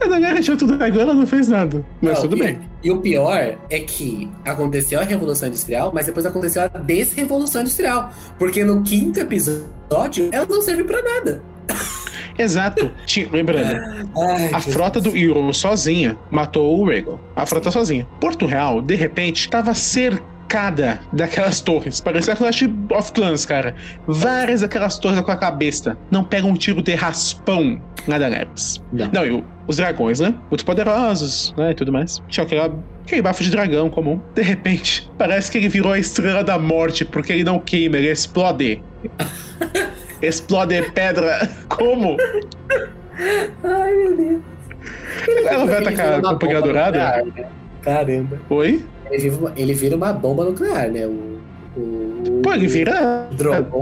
A Daenerys tinha tudo dragão, ela não fez nada. Mas Não, tudo e, bem. E o pior é que aconteceu a Revolução Industrial, mas depois aconteceu a Desrevolução Industrial. Porque no quinto episódio, ela não serve pra nada. Exato. Tinha- lembrando, Ai, A frota do Euron sozinha matou o Rhaegal. A frota sozinha. Porto Real, de repente, estava cercada daquelas torres. Parecia Clash of Clans, cara. Várias daquelas torres com a cabeça. Não pegam um tiro de raspão na Daenerys. Não. Não, e os dragões, né? Muito poderosos, né? E tudo mais. Tinha aquela, aquele bafo de dragão comum. De repente, parece que ele virou a estrela da morte, porque ele não queima, ele explode. explode pedra. Como? Ai, meu Deus. Ela vai Ele atacar a uma Companhia bomba Dourada? nuclear, né? Caramba. Oi? Ele vira, uma, ele vira uma bomba nuclear, né? O, o, Pô, ele vira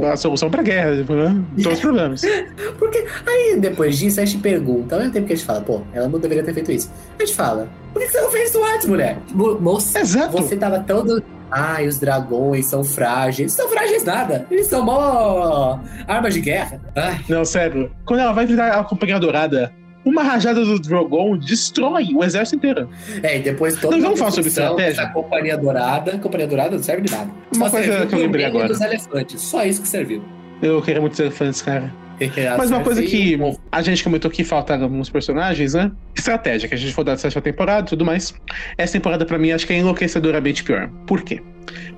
a, a solução pra guerra, tipo, né? Todos os problemas. Porque aí, depois disso, a gente pergunta, ao mesmo tempo que a gente fala, pô, ela não deveria ter feito isso. A gente fala, por que você não fez isso antes, mulher? Mo- Moça, Exato. você tava todo. Ai, os dragões são frágeis. São frágeis nada. Eles são mó armas de guerra. Ai, Não, sério. Quando ela vai virar a Companhia Dourada, uma rajada do Drogon destrói o exército inteiro. é, e depois toda Não vamos falar sobre estratégia? dessa companhia dourada. Companhia dourada não serve de nada. Uma Só coisa que eu lembrei agora. dos elefantes. Só isso que serviu. Eu queria muito ser Mas uma coisa que a gente comentou que faltaram alguns personagens, né? Estratégia, que a gente for da sétima temporada e tudo mais. Essa temporada, pra mim, acho que é enlouquecedoramente pior. Por quê?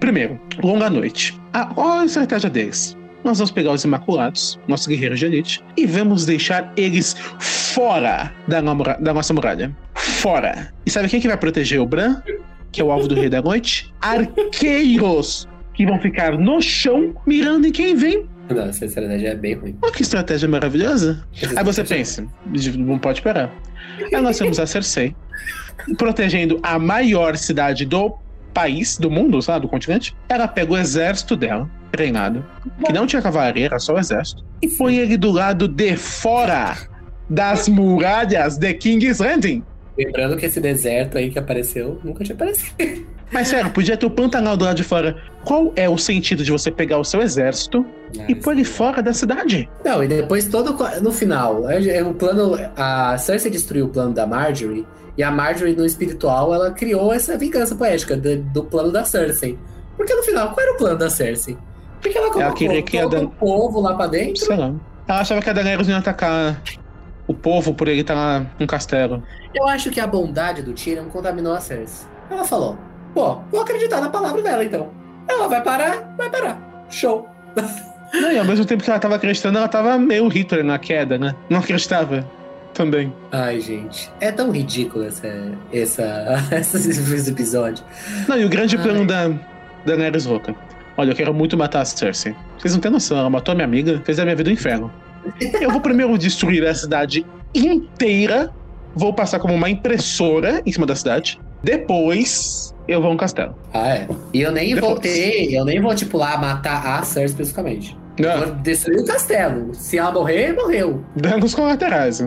Primeiro, longa noite. A, olha a estratégia deles. Nós vamos pegar os Imaculados, nossos guerreiros de elite, e vamos deixar eles fora da, da nossa muralha. Fora. E sabe quem que vai proteger o Bran? Que é o alvo do Rei da Noite? Arqueiros! Que vão ficar no chão mirando em quem vem. Não, essa estratégia é bem ruim. Olha que estratégia maravilhosa. Aí você pensa, não pode parar. Aí nós temos a Cersei protegendo a maior cidade do país, do mundo, sabe, do continente. Ela pega o exército dela, treinado, que não tinha cavalaria, era só o exército, e põe ele do lado de fora das muralhas de King's Landing. Lembrando que esse deserto aí que apareceu nunca tinha aparecido. Mas sério, podia ter o Pantanal do lado de fora. Qual é o sentido de você pegar o seu exército e pôr ele fora da cidade? Não, e depois todo. No final, é- é o plano. A Cersei destruiu o plano da Marjorie. E a Marjorie, no espiritual, ela criou essa vingança poética do, do plano da Cersei. Porque no final, qual era o plano da Cersei? Porque ela colocou queria que Dan- o povo lá pra dentro. Sei lá. Ela achava que a Daenerys ia atacar o povo por ele estar lá num castelo. Eu acho que a bondade do Tyrion contaminou a Cersei. Ela falou: pô, vou acreditar na palavra dela então. Ela vai parar, vai parar. Show. Não, e ao mesmo tempo que ela tava acreditando, ela tava meio Hitler na queda, né? Não acreditava também. Ai, gente. É tão ridículo essa, essa, esse episódio. Não, e o grande Ai. plano da, Daenerys louca. Olha, eu quero muito matar a Cersei. Vocês não têm noção, ela matou a minha amiga, fez a minha vida um inferno. Eu vou primeiro destruir a cidade inteira, vou passar como uma impressora em cima da cidade. Depois, eu vou a um castelo. Ah, é. E eu nem Depois. voltei, eu nem vou, tipo, lá matar a Cersei especificamente. Não, destruir o castelo. Se ela morrer, morreu. danos colaterais.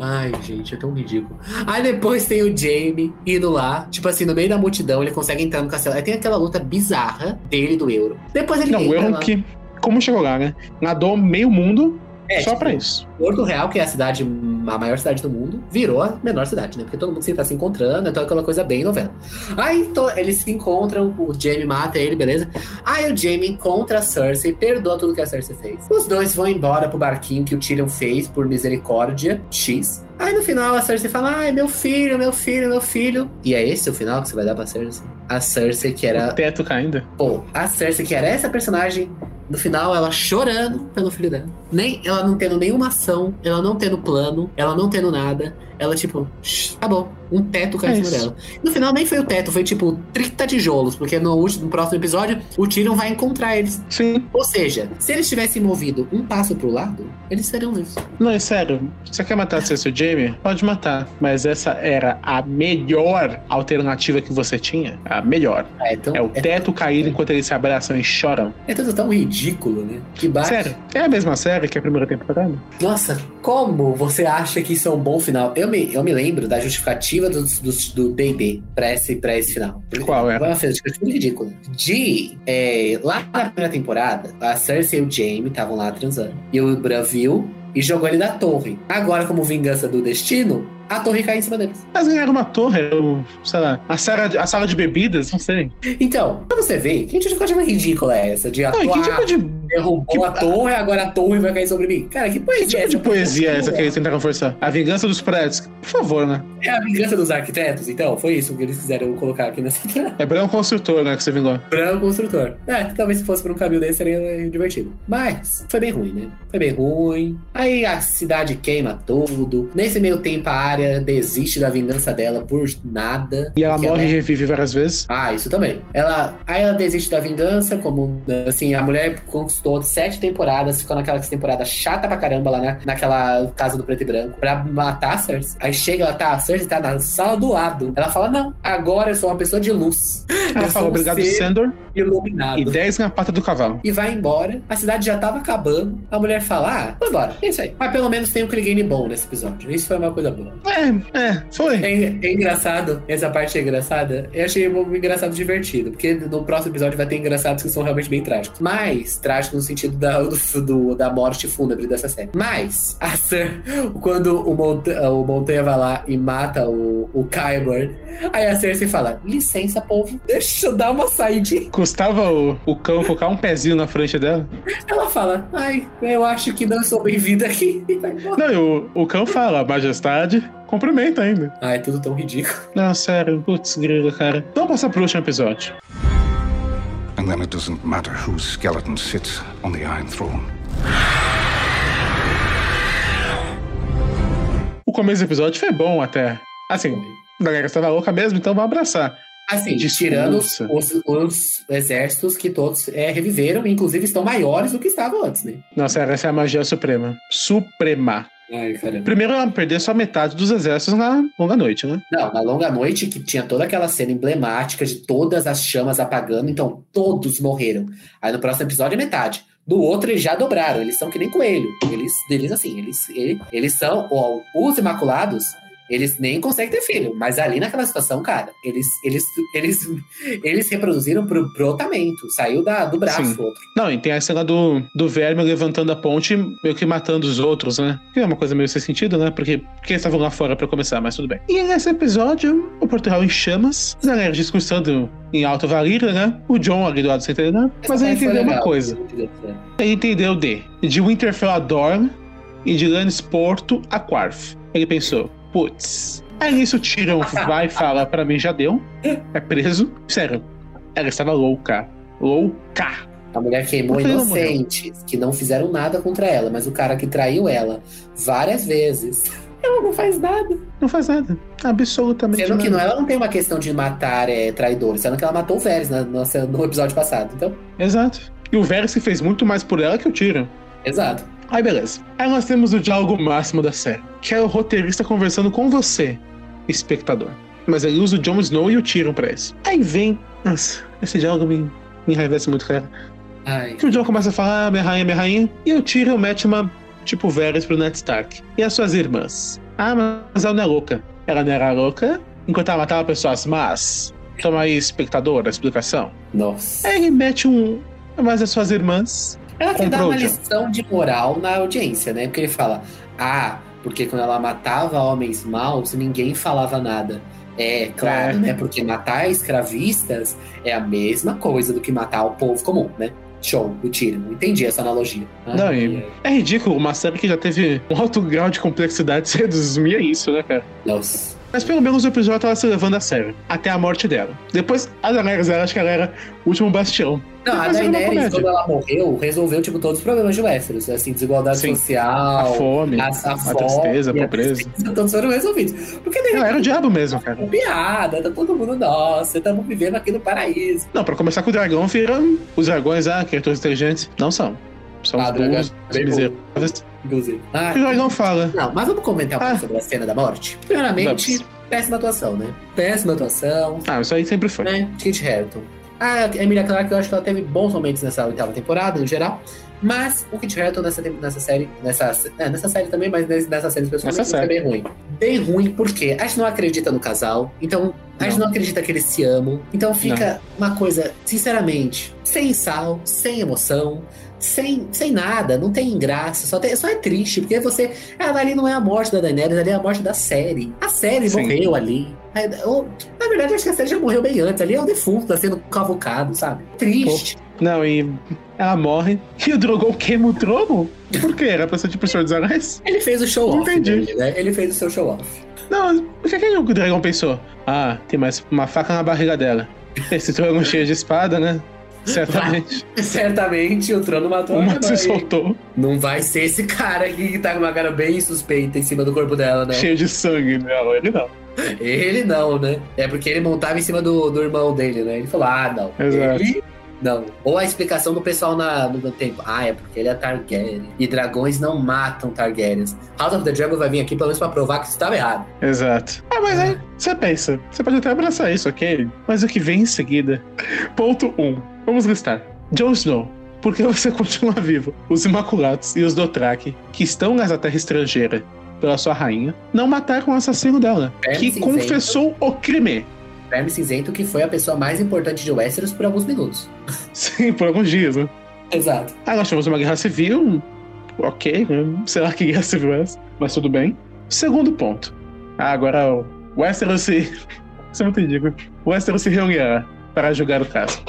Ai, gente, é tão ridículo. Aí depois tem o Jaime indo lá, tipo assim, no meio da multidão, ele consegue entrar no castelo. Aí tem aquela luta bizarra dele do Euro. Depois ele Não, o erro lá. que. Como chegou lá, né? Nadou meio mundo É, só tipo, pra isso. Porto Real, que é a cidade, a maior cidade do mundo, virou a menor cidade, né? Porque todo mundo sempre tá se encontrando, então é aquela coisa bem novela. Aí to- eles se encontram, o Jamie mata ele, beleza? Aí o Jamie encontra a Cersei, perdoa tudo que a Cersei fez. Os dois vão embora pro barquinho que o Tyrion fez por misericórdia, X. Aí no final a Cersei fala, ai, meu filho, meu filho, meu filho. E é esse o final que você vai dar pra Cersei? A Cersei que era O teto caindo. Pô, a Cersei, que era essa personagem, no final ela chorando pelo filho dela. Nem, ela não tendo nenhuma ação, ela não tendo plano, ela não tendo nada. Ela, tipo, "Shh, tá bom, um teto caiu É em cima dela. No final nem foi o teto, foi tipo 30 tijolos, porque no, último, no próximo episódio o Tyrion vai encontrar eles. Sim. Ou seja, se eles tivessem movido um passo pro lado, eles seriam livres. Não, é sério. Você quer matar o Jamie? Pode matar. Mas essa era a melhor alternativa que você tinha. A melhor. É, então, É o teto cair enquanto eles se abraçam e choram. é tudo tão ridículo, né? Que bate. Sério, é a mesma série que a primeira temporada? Nossa, como você acha que isso é um bom final? Eu me, eu me lembro da justificativa dos- do D&D pra esse, pra esse final. Qual é? Foi uma justificativa ridícula. De, é, lá na primeira temporada, a Cersei e o Jaime estavam lá transando. E o Bran viu e jogou ele da torre. Agora, como vingança do destino, a torre cai em cima deles. Mas ganharam uma torre, ou, sei lá, a sala, de- a sala de bebidas, não sei. Então, pra você ver, que justificativa ridícula é essa? De Não, atuar, que tipo de, derrubou que- a torre, agora a torre vai cair sobre mim. Cara, que que poesia tipo de poesia é essa que é eles tentaram forçar? A vingança dos prédios? Por favor, né? É a vingança dos arquitetos, então? Foi isso que eles quiseram colocar aqui nessa É Branco Construtor, né, que você vingou. Branco construtor. É, talvez se fosse por um caminho desse seria divertido. Mas foi bem ruim, né? Foi bem ruim. Aí a cidade queima tudo. Nesse meio tempo a área desiste da vingança dela por nada. E ela morre e revive várias vezes. Ah, isso também. Ela, aí ela desiste da vingança, como assim, a mulher conquistou sete temporadas, ficou naquela temporada chata pra caramba lá na, naquela casa do preto e branco, pra matar a Cersei. Aí chega, ela tá, a Cersei tá na sala do lado. Ela fala: Não, agora eu sou uma pessoa de luz. Ela eu fala um obrigado, Sandor, iluminado e 10 na pata do cavalo. e vai embora. A cidade já tava acabando. A mulher fala: Ah, vou embora. É isso aí. Mas pelo menos tem um Clegane bom nesse episódio. Isso foi uma coisa boa. É, é, foi. É, é engraçado, essa parte é engraçada. Eu achei um engraçado divertido, porque no próximo episódio vai ter engraçados que são realmente bem trágicos. Mas, trágico no sentido da, do, do- da morte fúnebre dessa série. Mas, a Cer- quando o, Monta- o Montanha vai lá e mata o, o Qyburn, aí a Cersei fala: licença, povo, deixa eu dar uma saidinha. Custava o, o cão colocar um pezinho na frente dela. Ela fala: ai, eu acho que não sou bem-vinda aqui. Não, e o, o cão fala, majestade, cumprimenta ainda. Ai, tudo tão ridículo. Não, sério, putz, grilo, cara. Vamos passar pro último episódio. And then it doesn't matter whose skeleton sits on the Iron Throne. O começo do episódio foi bom até. Assim, a galera estava louca mesmo, então vamos abraçar. Assim, Discurso. tirando os, os- os exércitos que todos é, reviveram, inclusive estão maiores do que estavam antes, né? Sério, essa é a magia suprema. Suprema. Ai. Primeiro ela perdeu só metade dos exércitos na longa noite, né? Não, na longa noite, que tinha toda aquela cena emblemática de todas as chamas apagando, então todos morreram. Aí no próximo episódio é metade. No outro eles já dobraram, eles são que nem coelho. Eles, eles assim, eles, ele- eles são, ó, os Imaculados, eles nem conseguem ter filho, mas ali naquela situação, cara, eles, eles, eles, eles reproduziram pro brotamento, saiu da, do braço Sim. outro. Não, e tem a cena do, do verme levantando a ponte, meio que matando os outros, né? Que é uma coisa meio sem sentido, né? Porque, eles estavam lá fora pra começar, mas tudo bem. E nesse episódio, o Portugal em chamas, a galera discursando em Alto Valíria, né? O John ali do lado sem entender nada. Mas ele entendeu uma legal. coisa. Ele entendeu de de Winterfell a Dorne e de Lannisporto a Quarth. Ele pensou, putz. Aí nisso o Tyrion vai e fala, pra mim já deu. É preso. Sério, ela estava louca. Louca. A mulher queimou inocentes que não fizeram nada contra ela, mas o cara que traiu ela várias vezes, Ela não faz nada. Não faz nada. Absolutamente Sendo que nada. não, ela não tem uma questão de matar é, traidores, sendo que ela matou o Varys na- no, no episódio passado. Então, Exato. E o Varys fez muito mais por ela que o Tyrion. exato. Aí beleza. Aí nós temos o diálogo máximo da série, que é o roteirista conversando com você, espectador. Mas ele usa o Jon Snow e o Tyrion pra isso. Aí vem. Nossa, esse diálogo me, me enraivece muito, cara. Ai. Que o Jon começa a falar, ah, minha rainha, minha rainha. E o Tyrion mete uma, tipo, Varys pro Ned Stark. E as suas irmãs? Ah, mas ela não é louca. Ela não era louca enquanto ela matava pessoas, mas. Toma aí, espectador, a explicação. Nossa. Aí ele mete um. Mas as suas irmãs. Ela quer dar uma lição de moral na audiência, né? Porque ele fala, ah, porque quando ela matava homens maus, ninguém falava nada. É, claro, É. né? Porque matar escravistas é a mesma coisa do que matar o povo comum, né? Show, o tiro. Entendi essa analogia. Não, ai. É ridículo, uma série que já teve um alto grau de complexidade se resumir a isso, né, cara? Nossa. Mas pelo menos o episódio tava se levando a sério, até a morte dela. Depois, a Daenerys, ela acho que ela era o último bastião. Não, a Depois uma Daenerys, quando ela morreu, resolveu, tipo, todos os problemas de Westeros. Assim, desigualdade Sim. social, A fome, a, a tristeza, a pobreza. tristeza, todos foram resolvidos. Porque de Ela era o diabo mesmo, cara. piada, tá todo mundo, nossa, estamos vivendo aqui no paraíso. Não, pra começar com o dragão, viram os dragões, ah, criaturas inteligentes. Não são. São Ah, os burros, é os miseráveis. Inclusive. Ah, o dragão fala. Não, mas vamos comentar um pouco Ah. sobre a cena da morte? Primeiramente, Vamos. péssima atuação, né? Péssima atuação, Ah, isso aí sempre foi. né? Kit Harington. A Emilia Clarke, eu acho que ela teve bons momentos nessa oitava temporada, no geral. Mas o Kit Harington nessa, nessa série, nessa, é, nessa série também, mas nessa série especialmente, Nessa foi bem ruim. Bem ruim porque a gente não acredita no casal, então a gente não acredita que eles se amam. Então fica uma coisa, sinceramente, sem sal, sem emoção, sem, sem nada, não tem graça, só, tem, só é triste, porque você. Ela ali não é a morte da Daenerys, ali é a morte da série. A série Sim. morreu ali. É, Na verdade, acho que a série já morreu bem antes. Ali é o defunto, tá sendo cavucado, sabe? Triste. Não, e ela morre. E o Drogon queima o trono? Por quê? Era pra ser tipo o Senhor dos Anéis? Ele fez o show off. Entendi. dele, né? Ele fez o seu show off. Não, o que, que o dragão pensou? Ah, tem mais uma faca na barriga dela. Esse trono cheio de espada, né? Certamente. Certamente o trono matou Uma a se mãe. soltou, Não vai ser esse cara aqui que tá com uma cara bem suspeita em cima do corpo dela, não. cheio de sangue. Não, ele não. Ele não, né? É porque ele montava em cima do, do irmão dele, né? Ele falou, ah, não. Exato. Ele não. Ou a explicação do pessoal na, no tempo. Ah, é porque ele é Targaryen. E dragões não matam Targaryens. House of the Dragon vai vir aqui pelo menos pra provar que isso estava errado. Exato. Ah, mas aí você pensa, você pode até abraçar isso, ok? Mas o que vem em seguida? Ponto 1. Um. Vamos listar. Jon Snow. Por que você continua vivo? Os Imaculados e os Dothraki, que estão nessa terra estrangeira pela sua rainha, não mataram o assassino dela, Verme que cinzento. confessou o crime. Verme Cinzento, que foi a pessoa mais importante de Westeros por alguns minutos. Sim, por alguns dias, né? Exato. Ah, nós tivemos uma guerra civil. Ok, né? sei lá que guerra civil é essa, mas tudo bem. Segundo ponto. Ah, agora o Westeros se. Isso é muito ridículo. O Westeros se reunirá para julgar o caso.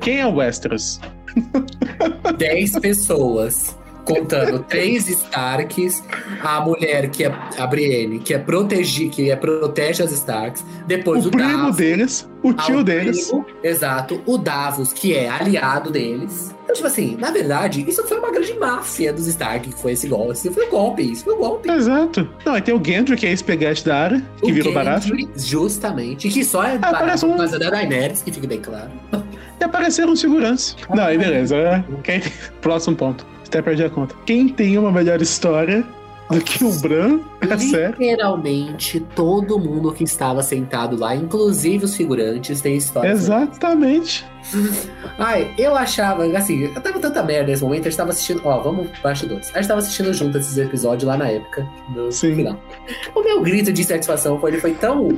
Quem é o Westeros? 10 pessoas. Contando três Starks, a mulher que é a Brienne, que é proteger, que é protege as Starks, depois o, o primo Davos, deles, o tio deles. primo, exato, o Davos, que é aliado deles. Então, tipo assim, na verdade, isso foi uma grande máfia dos Stark, que foi esse golpe. Isso foi um golpe, isso foi um golpe. Exato. Não, aí tem o Gendry, que é ex-peguete da área, que O virou barato. Gendry, Justamente. Que só é barato parece um- por causa da Daenerys, que fique bem claro. E apareceram seguranças. Não, aí beleza. é. Quem... Próximo ponto. Até perdi a conta. Quem tem uma melhor história do que o Bran? É? Literalmente, todo mundo que estava sentado lá, inclusive os figurantes, tem história. Exatamente. Ai, eu achava, assim, eu tava tanta merda nesse momento, a gente tava assistindo. Ó, vamos bastidores. A gente tava assistindo junto esses episódios lá na época, no Sim. final. O meu grito de satisfação foi, ele foi tão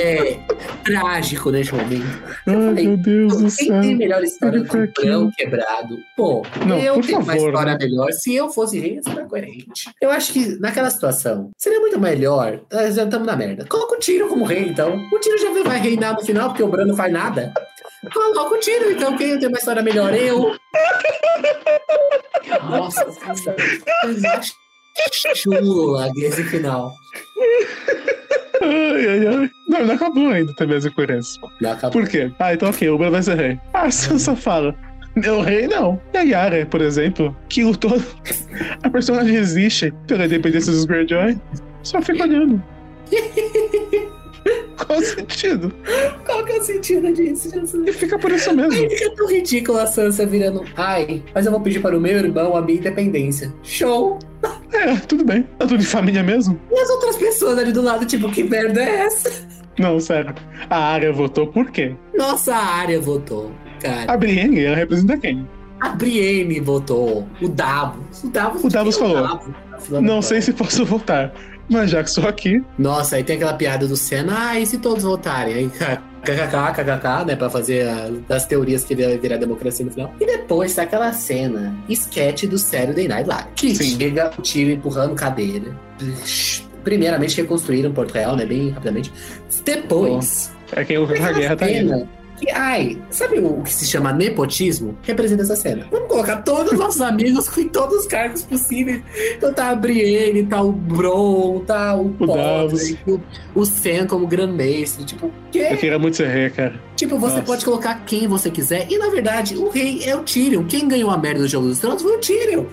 é, trágico nesse momento. Ai, falei, meu Deus do Quem céu. tem melhor história do foi que quebrado? Pô, Não, eu tenho uma favor, história né? melhor. Se eu fosse rei, ser coerente. Eu acho que naquela situação seria muito melhor. Nós já estamos na merda. Coloca o tiro como rei, então. O tiro já vai reinar no final, porque o Brano não faz nada. Coloca o tiro, então. Quem tem uma história melhor? Eu. Nossa, chula esse final. Ai, ai, ai. Não, não acabou ainda também as incoerências. Não acabou. Por quê? Ah, então ok, o Bran vai ser rei. Ah, Sansa fala. Meu rei não. E a Yara, por exemplo, que lutou. A personagem existe pela independência dos Greyjoy. Só fica olhando. Qual o sentido? Qual que é o sentido disso, Jesus? E fica por isso mesmo. Ai, fica tão ridículo a Sansa virando. Ai, mas eu vou pedir para o meu irmão a minha independência. Show! É, tudo bem. Tá tudo de família mesmo? E as outras pessoas ali do lado, tipo, que merda é essa? Não, sério. A área votou por quê? Nossa, a área votou, cara. A Brienne, ela representa quem? A Brienne votou. O Davos. O Davos, O Davos falou. Davos? Filha da Não sei se posso votar. Mas já que sou aqui, Nossa, aí tem aquela piada do Senna. Ah, e se todos votarem? Aí, kkk, kkk, né? Pra fazer a- as teorias que vai virar democracia no final. E depois tá aquela cena, sketch do Saturday Night Live. Que Sim. chega o tiro empurrando cadeira. Primeiramente reconstruíram Porto Real, né? Bem rapidamente. Depois, é quem luta a guerra tá aí. Que, ai, sabe o que se chama nepotismo? Representa essa cena. Vamos colocar todos os nossos amigos com todos os cargos possíveis. Então tá a Brienne, tá o Bron, tá o. Podrick, o, o Sam como grão-mestre. Tipo, Eu que? queria muito ser rei, cara. Tipo, você Nossa. pode colocar quem você quiser. E na verdade, o rei é o Tyrion. Quem ganhou a merda do Jogo dos Tronos foi o Tyrion.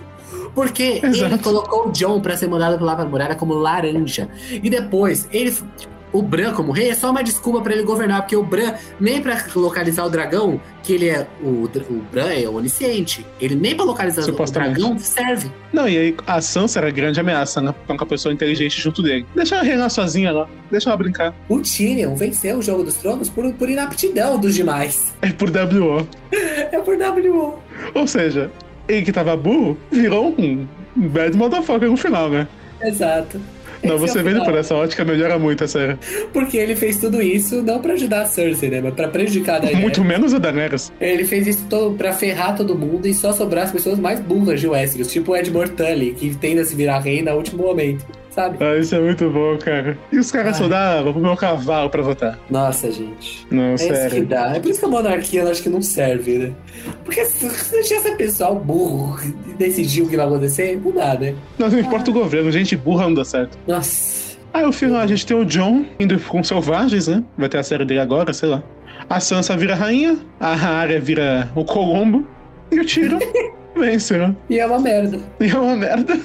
Porque Exato. ele colocou o John pra ser mandado lá pra muralha como laranja. E depois, ele. O Bran como rei é só uma desculpa pra ele governar, porque o Bran, nem pra localizar o dragão, que ele é. O, o Bran é onisciente. Ele nem pra localizar o dragão serve. Não, e aí a Sansa era a grande ameaça, né? Com a pessoa inteligente junto dele. Deixa ela reinar sozinha lá. Deixa ela brincar. O Tyrion venceu o Jogo dos Tronos por, por inaptidão dos demais. É por WO. É por WO. Ou seja, ele que tava burro virou um um bad motherfucker no final, né? Exato. Não, Esse é você o vendo por essa ótica melhora muito a série. Porque ele fez tudo isso não pra ajudar a Cersei, né? Mas pra prejudicar a Daenerys. Muito menos a Daenerys. Ele fez isso todo pra ferrar todo mundo e só sobrar as pessoas mais burras de Westeros, tipo o Edmure Tully, que tende a se virar rei no último momento, sabe? Ah, isso é muito bom, cara. E os caras Ai. só davam pro meu cavalo pra votar. Nossa, gente. Não, É isso que sério. dá. É por isso que a monarquia eu acho que não serve, né? Porque se deixar esse pessoal burro e decidir o que vai acontecer, não dá, né? Não, não importa o governo, gente burra não dá certo. Nossa. Aí no final a gente tem o John indo com selvagens, né? Vai ter a série dele agora, sei lá. A Sansa vira rainha, a Arya vira o Colombo e o Tyrion vence, né? E é uma merda. E é uma merda.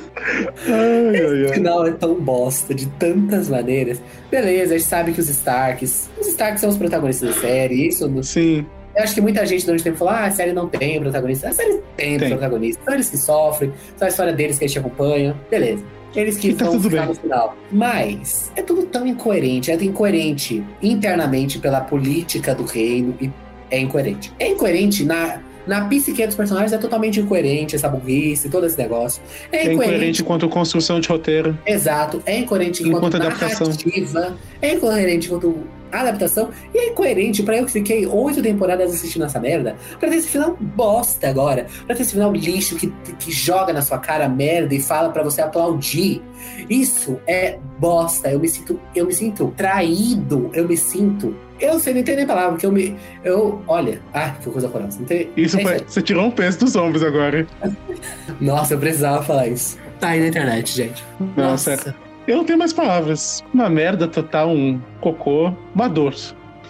Ai, O ai. final é tão bosta de tantas maneiras. Beleza, a gente sabe que os Starks. Os Starks são os protagonistas da série. Isso Sim, Eu acho que muita gente durante o tempo falou: ah, a série não tem protagonista. A série tem, Tem. protagonista. São eles que sofrem, são a história deles que a gente acompanha. Beleza. Eles que E tá vão tudo ficar bem. no final. Mas é tudo tão incoerente. É incoerente internamente pela política do reino e é incoerente. É incoerente na. Na psique dos personagens é totalmente incoerente essa burrice, todo esse negócio. É é incoerente incoerente quanto construção de roteiro. Exato, é incoerente enquanto, Enquanto adaptação. narrativa, é incoerente enquanto adaptação, e é incoerente pra eu que fiquei oito temporadas assistindo essa merda, pra ter esse final bosta agora, pra ter esse final lixo que, que joga na sua cara merda e fala pra você aplaudir. Isso é bosta, eu me sinto, eu me sinto traído, eu me sinto. Eu sei, não tenho nem palavra, porque eu me. Eu. Olha. Ah, que coisa horrorosa. Não tem, Isso é foi, você tirou um peso dos ombros agora. Nossa, eu precisava falar isso. Tá aí na internet, gente. Não, Nossa. Eu não tenho mais palavras. Uma merda total, um cocô, uma dor.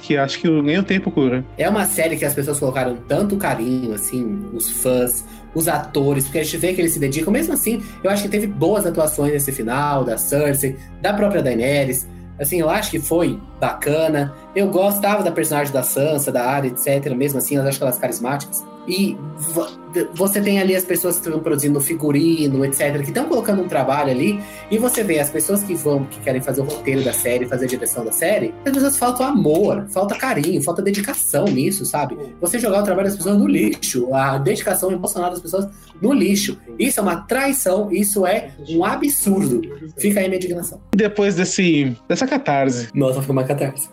Que acho que nem o tempo cura. É uma série que as pessoas colocaram tanto carinho, assim, os fãs, os atores, porque a gente vê que eles se dedicam. Mesmo assim, eu acho que teve boas atuações nesse final, da Cersei, da própria Daenerys. Assim, eu acho que foi bacana. Eu gostava da personagem da Sansa, da Arya, etc. Mesmo assim, eu acho que elas carismáticas. E vo- você tem ali as pessoas que estão produzindo figurino, etc., que estão colocando um trabalho ali, e você vê as pessoas que vão, que querem fazer o roteiro da série, fazer a direção da série, as pessoas faltam amor, falta carinho, falta dedicação nisso, sabe? Você jogar o trabalho das pessoas no lixo, a dedicação emocional das pessoas no lixo. Isso é uma traição, isso é um absurdo. Fica aí minha indignação. Depois desse, dessa catarse, Nossa, foi uma catarse.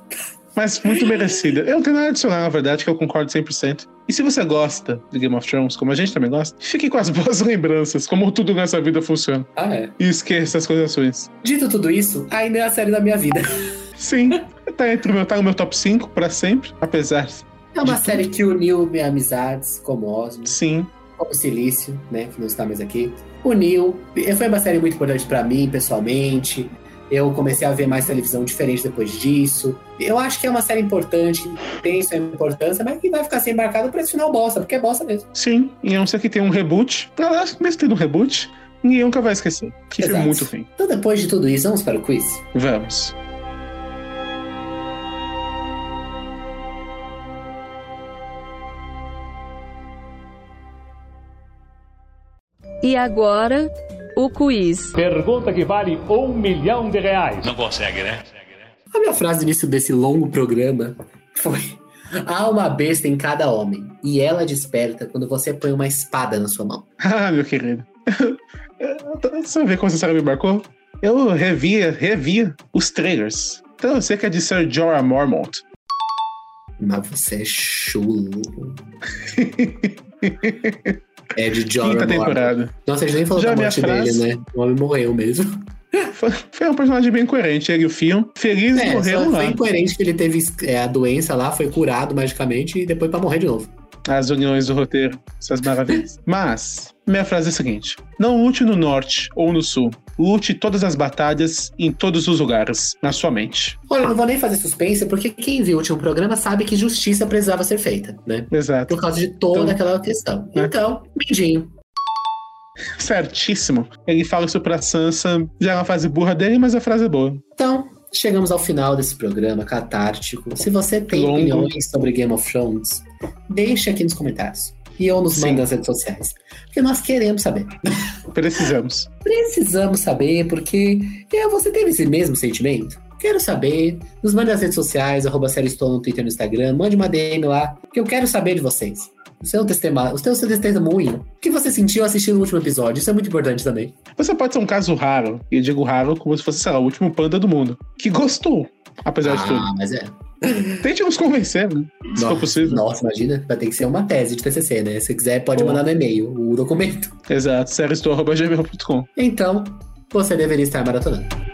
Mas muito merecida. Eu não tenho nada a adicionar, na verdade, que eu concordo 100%. E se você gosta de Game of Thrones, como a gente também gosta, fique com as boas lembranças, como tudo nessa vida funciona. Ah, é. E esqueça as coisas ruins. Dito tudo isso, ainda é a série da minha vida. Sim, tá, entre o meu, tá no meu top 5 pra sempre, apesar. É uma série que uniu minhas amizades, como Osmo, Sim, como Silício, né, que não está mais aqui. Uniu. Foi uma série muito importante pra mim, pessoalmente. Eu comecei a ver mais televisão diferente depois disso. Eu acho que é uma série importante, tem sua importância, mas que vai ficar sem embarcado pra esse final bosta, porque é bosta mesmo. sim. E a não ser que tenha um reboot. Verdade, mesmo tendo um reboot, ninguém nunca vai esquecer. Que Exato. muito ruim. Então, depois de tudo isso, vamos para o quiz? Vamos. E agora, o quiz. Pergunta que vale um milhão de reais. Não consegue, né? A minha frase no início desse longo programa foi: Há uma besta em cada homem, e ela desperta quando você põe uma espada na sua mão. Ah, meu querido. Você vê como essa série me marcou? Eu revia, revia os trailers. Então eu sei que é de Sir Jorah Mormont. Mas você é chulo. é de Jorah Quinta temporada. Nossa, a gente nem falou Já da morte frase? dele, né? O homem morreu mesmo. Foi, um personagem bem coerente. Ele e o Fion, felizes É, morreram só lá. foi incoerente que ele teve é, a doença lá, foi curado magicamente e depois pra morrer de novo. As uniões do roteiro, essas maravilhas. Mas, minha frase é a seguinte: Não lute no norte ou no sul. Lute todas as batalhas em todos os lugares, na sua mente. Olha, eu não vou nem fazer suspense, porque quem viu o último programa sabe que justiça precisava ser feita, né? Exato. Por causa de toda Então, aquela questão. é. Então, mindinho. Certíssimo. Ele fala isso pra Sansa. Já é uma frase burra dele, mas a frase é boa. Então, chegamos ao final desse programa catártico. Se você tem Longo. opiniões sobre Game of Thrones, deixe aqui nos comentários. E ou nos Sim. manda nas redes sociais. Porque nós queremos saber. Precisamos. Precisamos saber, porque é, você teve esse mesmo sentimento? Quero saber. Nos mande nas redes sociais, arroba Estou no Twitter e no Instagram. Mande uma DM lá, que eu quero saber de vocês. O seu testemunho, o seu testemunho. O que você sentiu assistindo o último episódio? Isso é muito importante também. Você pode ser um caso raro, e eu digo raro como se fosse, sei lá, o último panda do mundo, que gostou, apesar de tudo. Ah, mas é. Tente nos convencer, né? Se for Nossa, possível. Nossa, imagina. Vai ter que ser uma tese de TCC, né? Se quiser, pode mandar no e-mail o documento. Exato, seriestory.gmail.com. Então, você deveria estar maratonando.